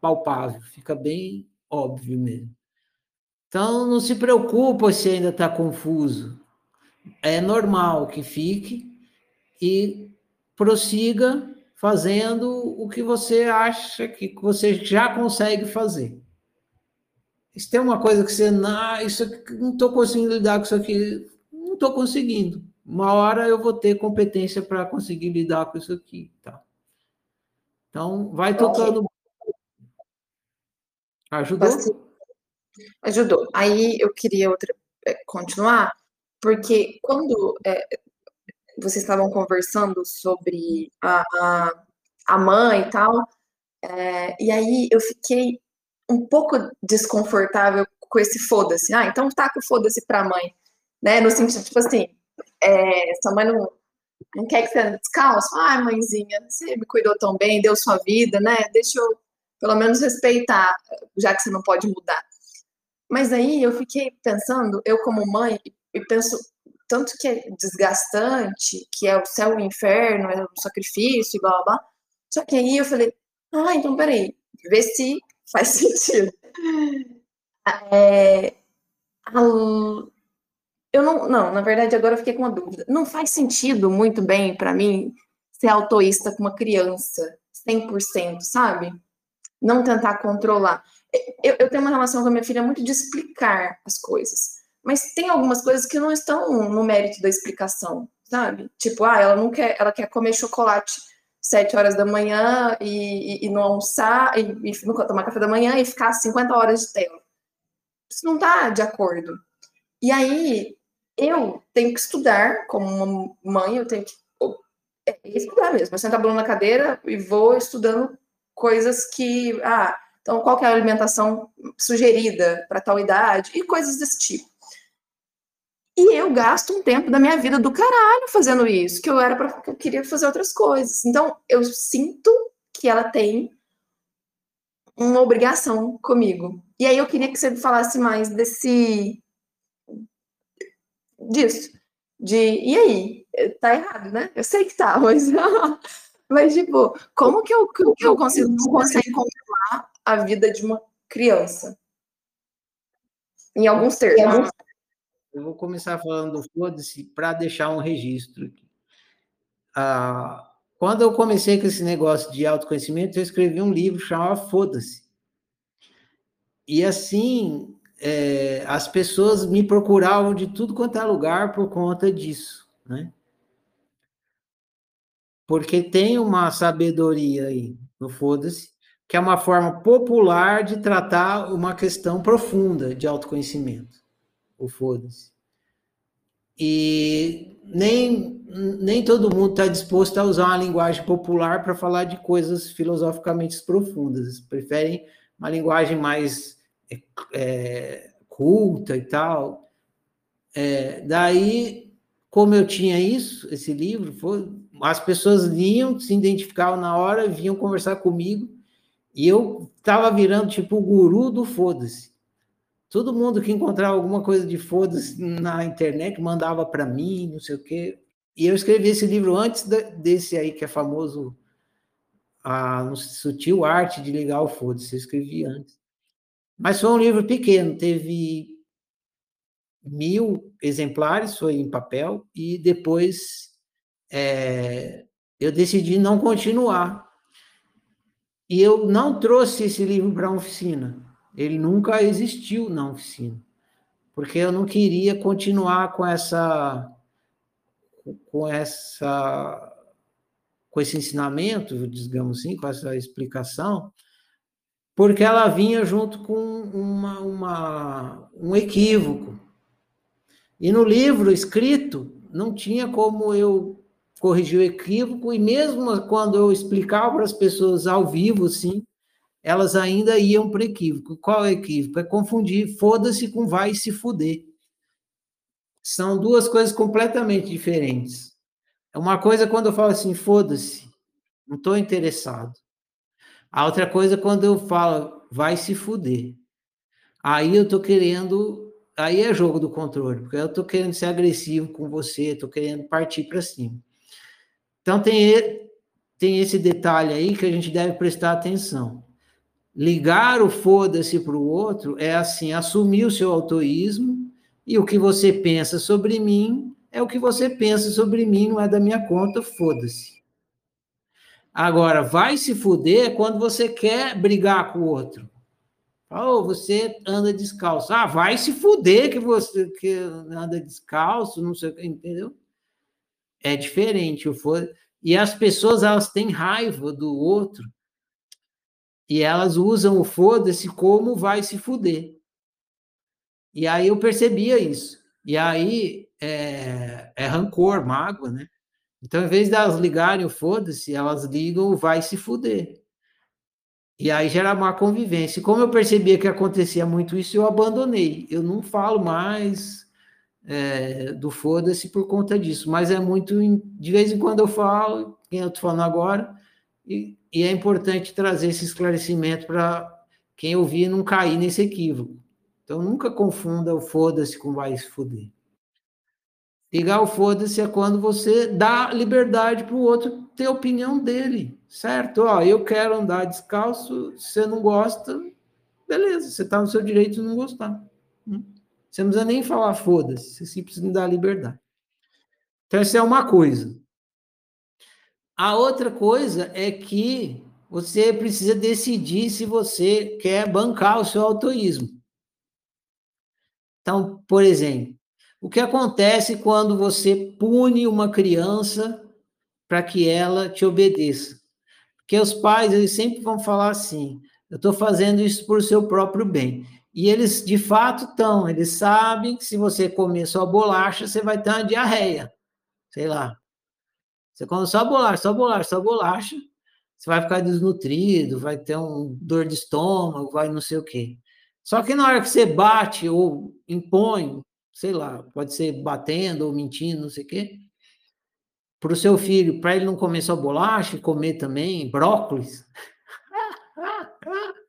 palpável, fica bem óbvio mesmo. Então, não se preocupa se ainda está confuso. É normal que fique e prossiga fazendo o que você acha que você já consegue fazer. Se tem uma coisa que você não, isso não estou conseguindo lidar com isso aqui, não estou conseguindo. Uma hora eu vou ter competência para conseguir lidar com isso aqui, tá? Então, vai tocando. Ajudou? Ajudou. Aí eu queria outra, é, continuar, porque quando é, vocês estavam conversando sobre a, a, a mãe e tal, é, e aí eu fiquei um pouco desconfortável com esse foda-se. Ah, então tá com foda-se pra mãe, né? No sentido, tipo assim, é, sua mãe não, não quer que você descalço? Ai, mãezinha, você me cuidou tão bem, deu sua vida, né? Deixa eu pelo menos respeitar, já que você não pode mudar. Mas aí eu fiquei pensando, eu como mãe, e penso tanto que é desgastante, que é o céu e o inferno, é o sacrifício e blá blá blá. Só que aí eu falei, ah, então peraí, vê se faz (laughs) sentido. É, eu não, não, na verdade agora eu fiquei com uma dúvida. Não faz sentido muito bem para mim ser autoísta com uma criança, 100%, sabe? Não tentar controlar. Eu, eu tenho uma relação com a minha filha muito de explicar as coisas, mas tem algumas coisas que não estão no mérito da explicação, sabe? Tipo, ah, ela não quer, ela quer comer chocolate sete horas da manhã e, e, e não almoçar, e, e não tomar café da manhã e ficar 50 horas de tela. Isso não está de acordo. E aí, eu tenho que estudar, como uma mãe, eu tenho que é, estudar mesmo. Eu sento a bunda na cadeira e vou estudando coisas que, ah, então qual que é a alimentação sugerida para tal idade e coisas desse tipo. E eu gasto um tempo da minha vida do caralho fazendo isso, que eu era para eu queria fazer outras coisas. Então, eu sinto que ela tem uma obrigação comigo. E aí eu queria que você falasse mais desse disso. De e aí? Tá errado, né? Eu sei que tá, mas (laughs) mas tipo, como que eu, que eu consigo, conseguir controlar a vida de uma criança? Em alguns termos. Eu vou começar falando do foda-se para deixar um registro aqui. Ah, quando eu comecei com esse negócio de autoconhecimento, eu escrevi um livro chamado Foda-se. E assim, é, as pessoas me procuravam de tudo quanto é lugar por conta disso, né? Porque tem uma sabedoria aí no Foda-se, que é uma forma popular de tratar uma questão profunda de autoconhecimento o foda-se. E nem, nem todo mundo está disposto a usar uma linguagem popular para falar de coisas filosoficamente profundas. Preferem uma linguagem mais é, é, culta e tal. É, daí, como eu tinha isso, esse livro, foi, as pessoas liam, se identificavam na hora, vinham conversar comigo, e eu estava virando tipo o guru do foda-se. Todo mundo que encontrava alguma coisa de foda-se na internet mandava para mim, não sei o quê. E eu escrevi esse livro antes desse aí, que é famoso, a Sutil Arte de Ligar o Foda-se. Eu escrevi antes. Mas foi um livro pequeno, teve mil exemplares, foi em papel, e depois é, eu decidi não continuar. E eu não trouxe esse livro para a oficina. Ele nunca existiu na oficina, porque eu não queria continuar com essa com essa com esse ensinamento, digamos assim, com essa explicação, porque ela vinha junto com uma, uma, um equívoco. E no livro escrito, não tinha como eu corrigir o equívoco, e mesmo quando eu explicava para as pessoas ao vivo, sim, elas ainda iam para equívoco. Qual é o equívoco? É confundir foda-se com vai se fuder. São duas coisas completamente diferentes. É uma coisa quando eu falo assim, foda-se, não estou interessado. A outra coisa quando eu falo, vai se fuder. Aí eu estou querendo, aí é jogo do controle, porque eu estou querendo ser agressivo com você, estou querendo partir para cima. Então tem, tem esse detalhe aí que a gente deve prestar atenção. Ligar o foda-se para o outro é assim, assumir o seu autoísmo e o que você pensa sobre mim é o que você pensa sobre mim, não é da minha conta, foda-se. Agora, vai se fuder quando você quer brigar com o outro. Oh, você anda descalço. Ah, vai se fuder que você que anda descalço, não sei o que, entendeu? É diferente. E as pessoas, elas têm raiva do outro e elas usam o foda-se como vai se fuder. E aí eu percebia isso. E aí é, é rancor, mágoa, né? Então, em vez de elas ligarem o foda-se, elas ligam o vai se fuder. E aí gera uma convivência. E como eu percebia que acontecia muito isso, eu abandonei. Eu não falo mais é, do foda-se por conta disso, mas é muito. De vez em quando eu falo, quem eu estou falando agora, e, e é importante trazer esse esclarecimento para quem ouvir não cair nesse equívoco. Então, nunca confunda o foda-se com vai se fuder. Ligar o foda-se é quando você dá liberdade para o outro ter a opinião dele, certo? Ó, eu quero andar descalço, você não gosta, beleza, você está no seu direito de não gostar. Hum? Você não precisa nem falar foda-se, você simplesmente dá liberdade. Então, essa é uma coisa. A outra coisa é que você precisa decidir se você quer bancar o seu autoísmo. Então, por exemplo, o que acontece quando você pune uma criança para que ela te obedeça? Porque os pais, eles sempre vão falar assim: eu estou fazendo isso por seu próprio bem. E eles, de fato, estão. Eles sabem que se você comer só bolacha, você vai ter uma diarreia. Sei lá. Você come só bolacha, só bolacha, só bolacha, você vai ficar desnutrido, vai ter um dor de estômago, vai não sei o quê. Só que na hora que você bate ou impõe, sei lá, pode ser batendo ou mentindo, não sei o quê, para o seu filho, para ele não comer só bolacha comer também brócolis. (laughs)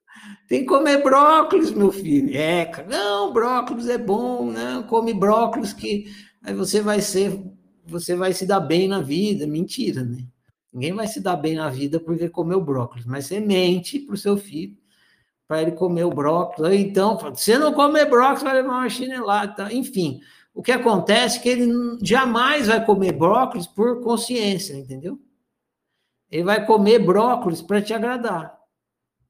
Tem que comer brócolis, meu filho. É, não, brócolis é bom, não, come brócolis que aí você vai ser, você vai se dar bem na vida. Mentira, né? Ninguém vai se dar bem na vida porque comeu brócolis, mas você mente para o seu filho para ele comer o brócolis. Então, se não comer brócolis, vai levar uma chinelada. Enfim, o que acontece é que ele jamais vai comer brócolis por consciência, entendeu? Ele vai comer brócolis para te agradar.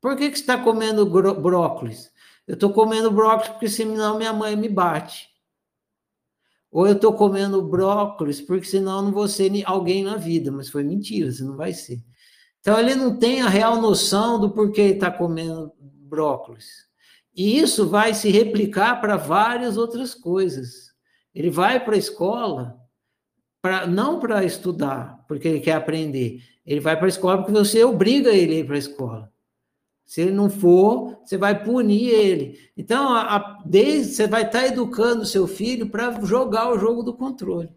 Por que, que você está comendo brócolis? Eu estou comendo brócolis porque senão minha mãe me bate. Ou eu estou comendo brócolis porque senão não vou ser alguém na vida. Mas foi mentira, você não vai ser. Então ele não tem a real noção do porquê está comendo brócolis. E isso vai se replicar para várias outras coisas. Ele vai para a escola para não para estudar, porque ele quer aprender. Ele vai para a escola porque você obriga ele a ir para a escola. Se ele não for, você vai punir ele. Então, a, a, desde, você vai estar tá educando seu filho para jogar o jogo do controle,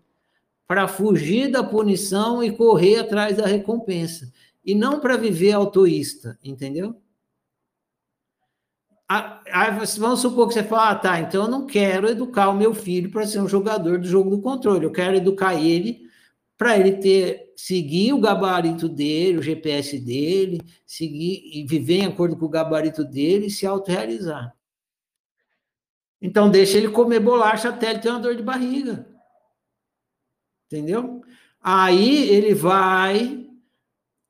para fugir da punição e correr atrás da recompensa, e não para viver autoísta, entendeu? Aí vamos supor que você fala, ah, tá, então eu não quero educar o meu filho para ser um jogador do jogo do controle, eu quero educar ele para ele ter, seguir o gabarito dele, o GPS dele, seguir e viver em acordo com o gabarito dele e se autorrealizar. Então deixa ele comer bolacha até ele ter uma dor de barriga. Entendeu? Aí ele vai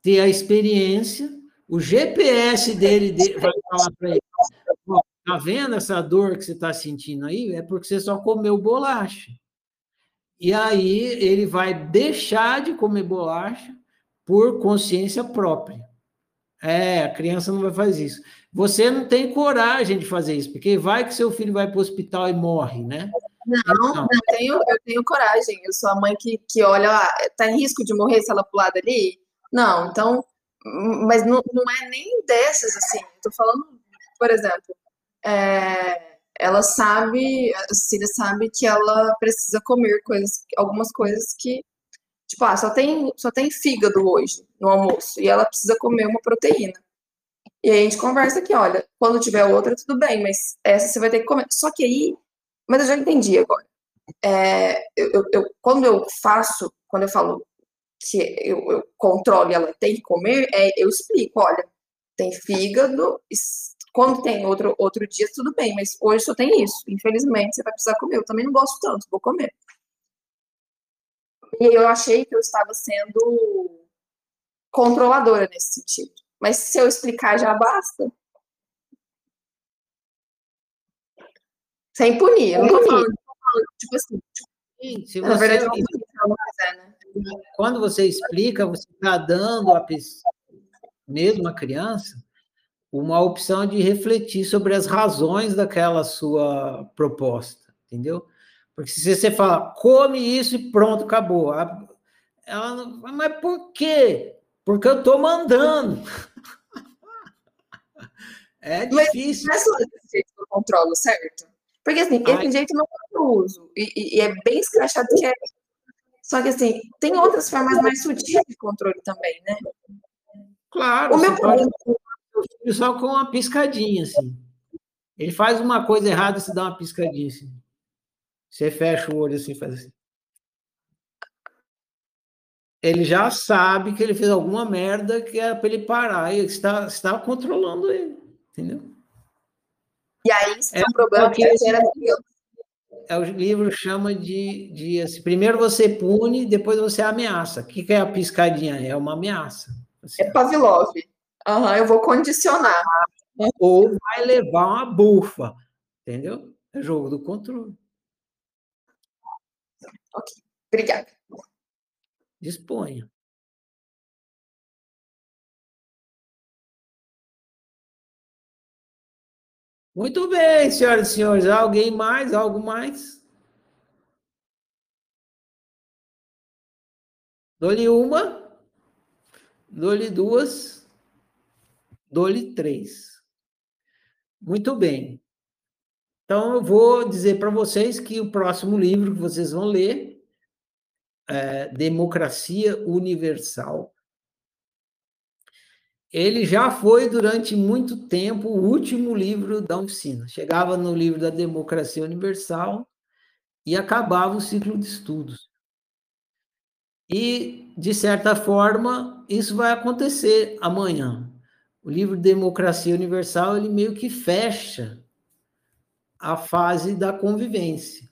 ter a experiência, o GPS dele, vai falar para ele, Tá vendo essa dor que você está sentindo aí? É porque você só comeu bolacha. E aí ele vai deixar de comer bolacha por consciência própria. É, a criança não vai fazer isso. Você não tem coragem de fazer isso, porque vai que seu filho vai para o hospital e morre, né? Não, então. eu, tenho, eu tenho coragem. Eu sou a mãe que, que olha, ah, tá em risco de morrer se ela pular dali? Não, então, mas não, não é nem dessas, assim. Estou falando, por exemplo, é, ela sabe, a Cecília sabe que ela precisa comer coisas, algumas coisas que, tipo, ah, só tem, só tem fígado hoje no almoço, e ela precisa comer uma proteína. E aí a gente conversa aqui, olha, quando tiver outra, tudo bem, mas essa você vai ter que comer. Só que aí, mas eu já entendi agora. É, eu, eu, quando eu faço, quando eu falo que eu, eu controlo e ela tem que comer, é, eu explico, olha, tem fígado, quando tem outro, outro dia, tudo bem, mas hoje só tem isso. Infelizmente, você vai precisar comer. Eu também não gosto tanto, vou comer. E eu achei que eu estava sendo controladora nesse sentido. Mas se eu explicar, já basta. Sem punir. Eu não tô falando, tipo assim. Sim, se você, na verdade, não quiser, né? Quando você explica, você está dando a pessoa, mesmo a criança, uma opção de refletir sobre as razões daquela sua proposta, entendeu? Porque se você fala, come isso e pronto, acabou. Ela não, mas por quê? Porque eu estou mandando. (laughs) É difícil. Mas não é só desse jeito que eu controlo, certo? Porque assim, Ai. esse jeito não eu uso. E, e, é bem escrachado que é. Só que assim, tem outras formas mais sutis de controle também, né? Claro. O meu problema. Só com uma piscadinha, assim. Ele faz uma coisa errada, você dá uma piscadinha, assim. Você fecha o olho assim, faz assim ele já sabe que ele fez alguma merda que era para ele parar e está, está controlando ele, entendeu? E aí, isso é, um problema que esse, é, o livro chama de, de assim, primeiro você pune, depois você ameaça. O que, que é a piscadinha? É uma ameaça. Assim. É Pavlov. Uhum, eu vou condicionar. Ou vai levar uma bufa, entendeu? É jogo do controle. Ok, obrigada. Disponha. Muito bem, senhoras e senhores. Alguém mais? Algo mais? Dou-lhe uma, dou-lhe duas, dou-lhe três. Muito bem. Então, eu vou dizer para vocês que o próximo livro que vocês vão ler é, Democracia Universal. Ele já foi, durante muito tempo, o último livro da oficina. Chegava no livro da Democracia Universal e acabava o ciclo de estudos. E, de certa forma, isso vai acontecer amanhã. O livro Democracia Universal, ele meio que fecha a fase da convivência.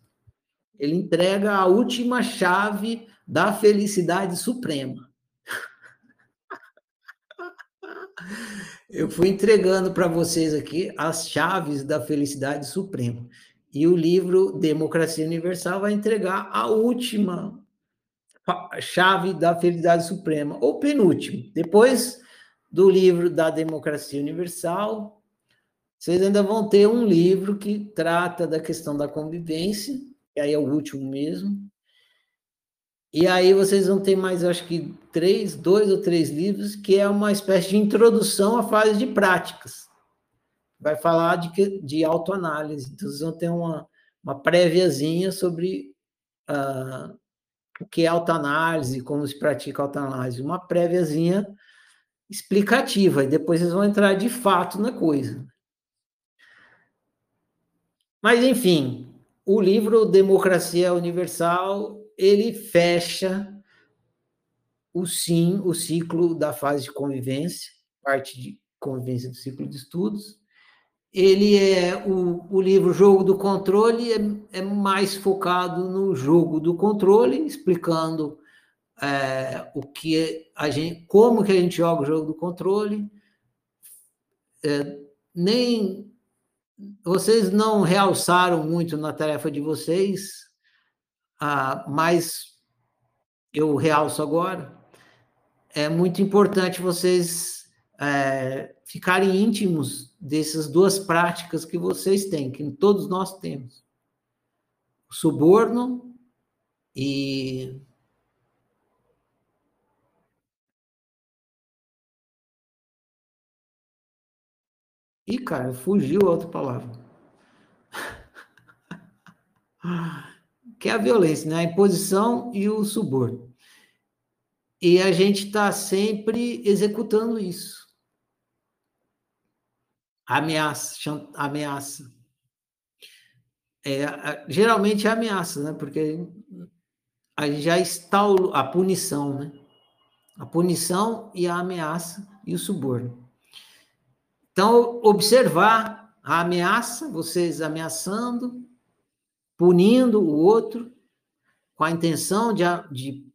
Ele entrega a última chave da felicidade suprema. Eu fui entregando para vocês aqui as chaves da felicidade suprema. E o livro Democracia Universal vai entregar a última chave da felicidade suprema, ou penúltimo. Depois do livro da Democracia Universal, vocês ainda vão ter um livro que trata da questão da convivência, que aí é o último mesmo. E aí vocês vão ter mais, acho que, três, dois ou três livros, que é uma espécie de introdução à fase de práticas. Vai falar de, de autoanálise. Então, vocês vão ter uma, uma préviazinha sobre uh, o que é autoanálise, como se pratica autoanálise. Uma préviazinha explicativa. E depois vocês vão entrar de fato na coisa. Mas, enfim, o livro Democracia Universal, ele fecha o sim, o ciclo da fase de convivência, parte de convivência do ciclo de estudos. Ele é o, o livro Jogo do Controle é, é mais focado no jogo do controle, explicando é, o que a gente, como que a gente joga o jogo do controle. É, nem vocês não realçaram muito na tarefa de vocês, ah, mas eu realço agora. É muito importante vocês é, ficarem íntimos dessas duas práticas que vocês têm, que todos nós temos. O suborno e Ih, cara, fugiu a outra palavra. (laughs) Que é a violência, né? A imposição e o suborno. E a gente está sempre executando isso. Ameaça, ameaça. É, geralmente é ameaça, né? Porque a gente já está a punição, né? A punição e a ameaça e o suborno. Então, observar a ameaça, vocês ameaçando, punindo o outro, com a intenção de, de,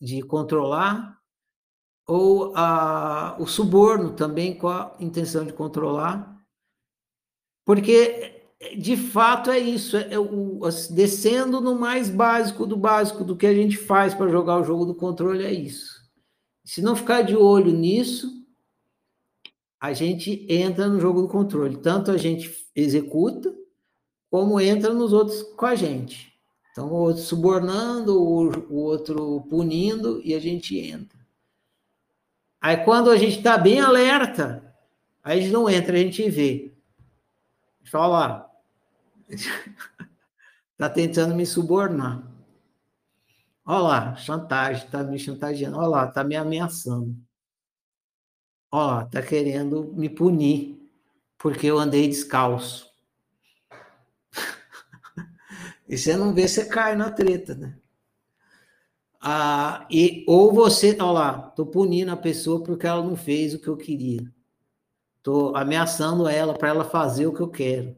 de controlar, ou a, o suborno também com a intenção de controlar, porque de fato é isso, é o, descendo no mais básico do básico do que a gente faz para jogar o jogo do controle é isso. Se não ficar de olho nisso, a gente entra no jogo do controle. Tanto a gente executa, como entra nos outros com a gente. Então, o outro subornando, o, outro punindo, e a gente entra. Aí, quando a gente está bem alerta, a gente não entra, a gente vê. Fala lá. (laughs) Está tentando me subornar. Olha lá, chantagem, está me chantageando. Olha lá, está me ameaçando. Ó, tá querendo me punir porque eu andei descalço. (laughs) e você não vê, você cai na treta, né? Ah, e, ou você, olha lá, tô punindo a pessoa porque ela não fez o que eu queria. Tô ameaçando ela para ela fazer o que eu quero.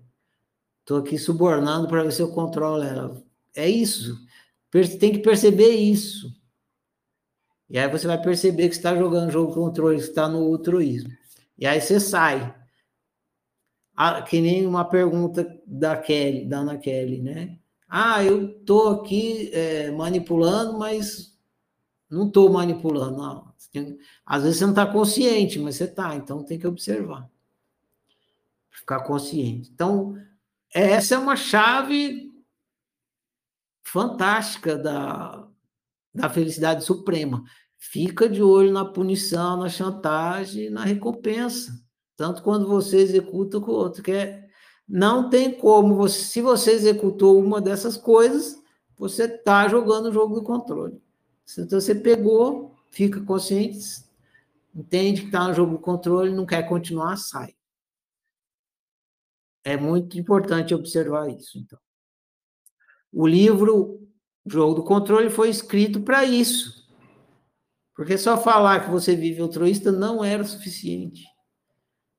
Tô aqui subornando para ver se eu controlo ela. É isso. Tem que perceber isso. E aí você vai perceber que está jogando jogo controle, está no altruísmo. E aí você sai. Ah, que nem uma pergunta da Kelly, da Ana Kelly, né? Ah, eu tô aqui é, manipulando, mas não estou manipulando. Não. Tem, às vezes você não está consciente, mas você está, então tem que observar. Ficar consciente. Então, essa é uma chave fantástica da, da felicidade suprema. Fica de olho na punição, na chantagem, na recompensa. Tanto quando você executa com o outro, que é, não tem como, você, se você executou uma dessas coisas, você está jogando o jogo do controle. Então você pegou, fica consciente, entende que está no jogo do controle, não quer continuar, sai. É muito importante observar isso, então. O livro Jogo do Controle foi escrito para isso. Porque só falar que você vive altruísta não era suficiente.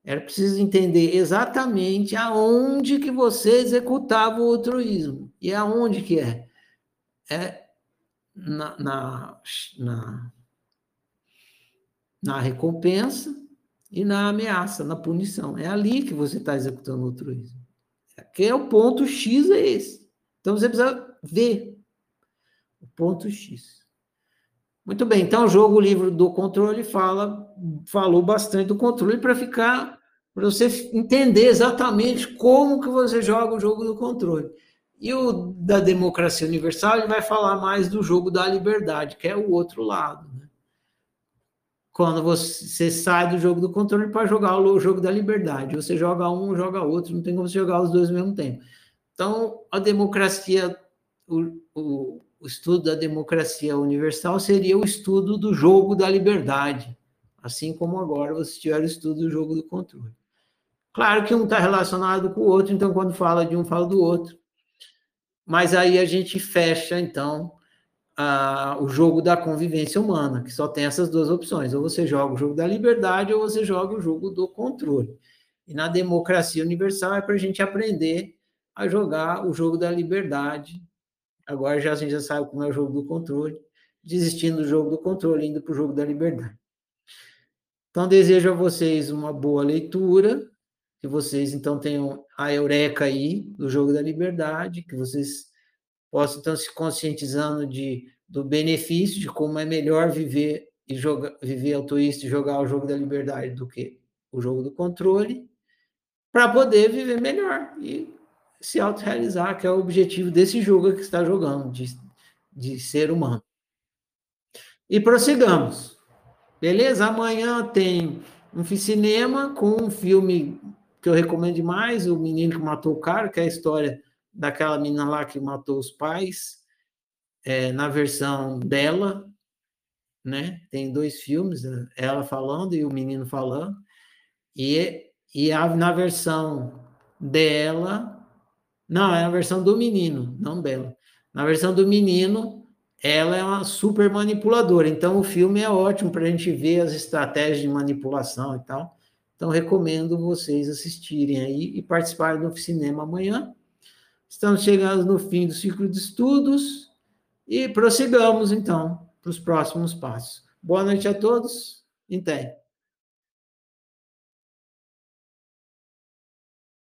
Era preciso entender exatamente aonde que você executava o altruísmo. E aonde que é? É na, na, na, na recompensa e na ameaça, na punição. É ali que você está executando o altruísmo. Que é o ponto X é esse. Então você precisa ver o ponto X. Muito bem, então o jogo o livro do controle fala, falou bastante do controle para ficar, para você entender exatamente como que você joga o jogo do controle. E o da democracia universal ele vai falar mais do jogo da liberdade, que é o outro lado. Né? Quando você sai do jogo do controle para jogar o jogo da liberdade, você joga um, joga outro, não tem como você jogar os dois ao mesmo tempo. Então, a democracia, o, o o estudo da democracia universal seria o estudo do jogo da liberdade, assim como agora você tiver o estudo do jogo do controle. Claro que um está relacionado com o outro, então quando fala de um, fala do outro. Mas aí a gente fecha, então, a, o jogo da convivência humana, que só tem essas duas opções. Ou você joga o jogo da liberdade, ou você joga o jogo do controle. E na democracia universal é para a gente aprender a jogar o jogo da liberdade, Agora já a gente já sabe como é o jogo do controle, desistindo do jogo do controle, indo para o jogo da liberdade. Então, desejo a vocês uma boa leitura, que vocês então tenham a eureka aí do jogo da liberdade, que vocês possam estar se conscientizando de, do benefício, de como é melhor viver e jogar, viver altruísta e jogar o jogo da liberdade do que o jogo do controle, para poder viver melhor e se autorrealizar, que é o objetivo desse jogo que está jogando, de, de ser humano. E prossigamos. Beleza? Amanhã tem um cinema com um filme que eu recomendo demais, O Menino que Matou o Cara, que é a história daquela menina lá que matou os pais, é, na versão dela, né? Tem dois filmes, né? ela falando e o menino falando. E, e a, na versão dela, não, é a versão do menino, não dela. Na versão do menino, ela é uma super manipuladora. Então, o filme é ótimo para a gente ver as estratégias de manipulação e tal. Então, recomendo vocês assistirem aí e participarem do cinema amanhã. Estamos chegando no fim do ciclo de estudos e prossigamos, então, para os próximos passos. Boa noite a todos. Até.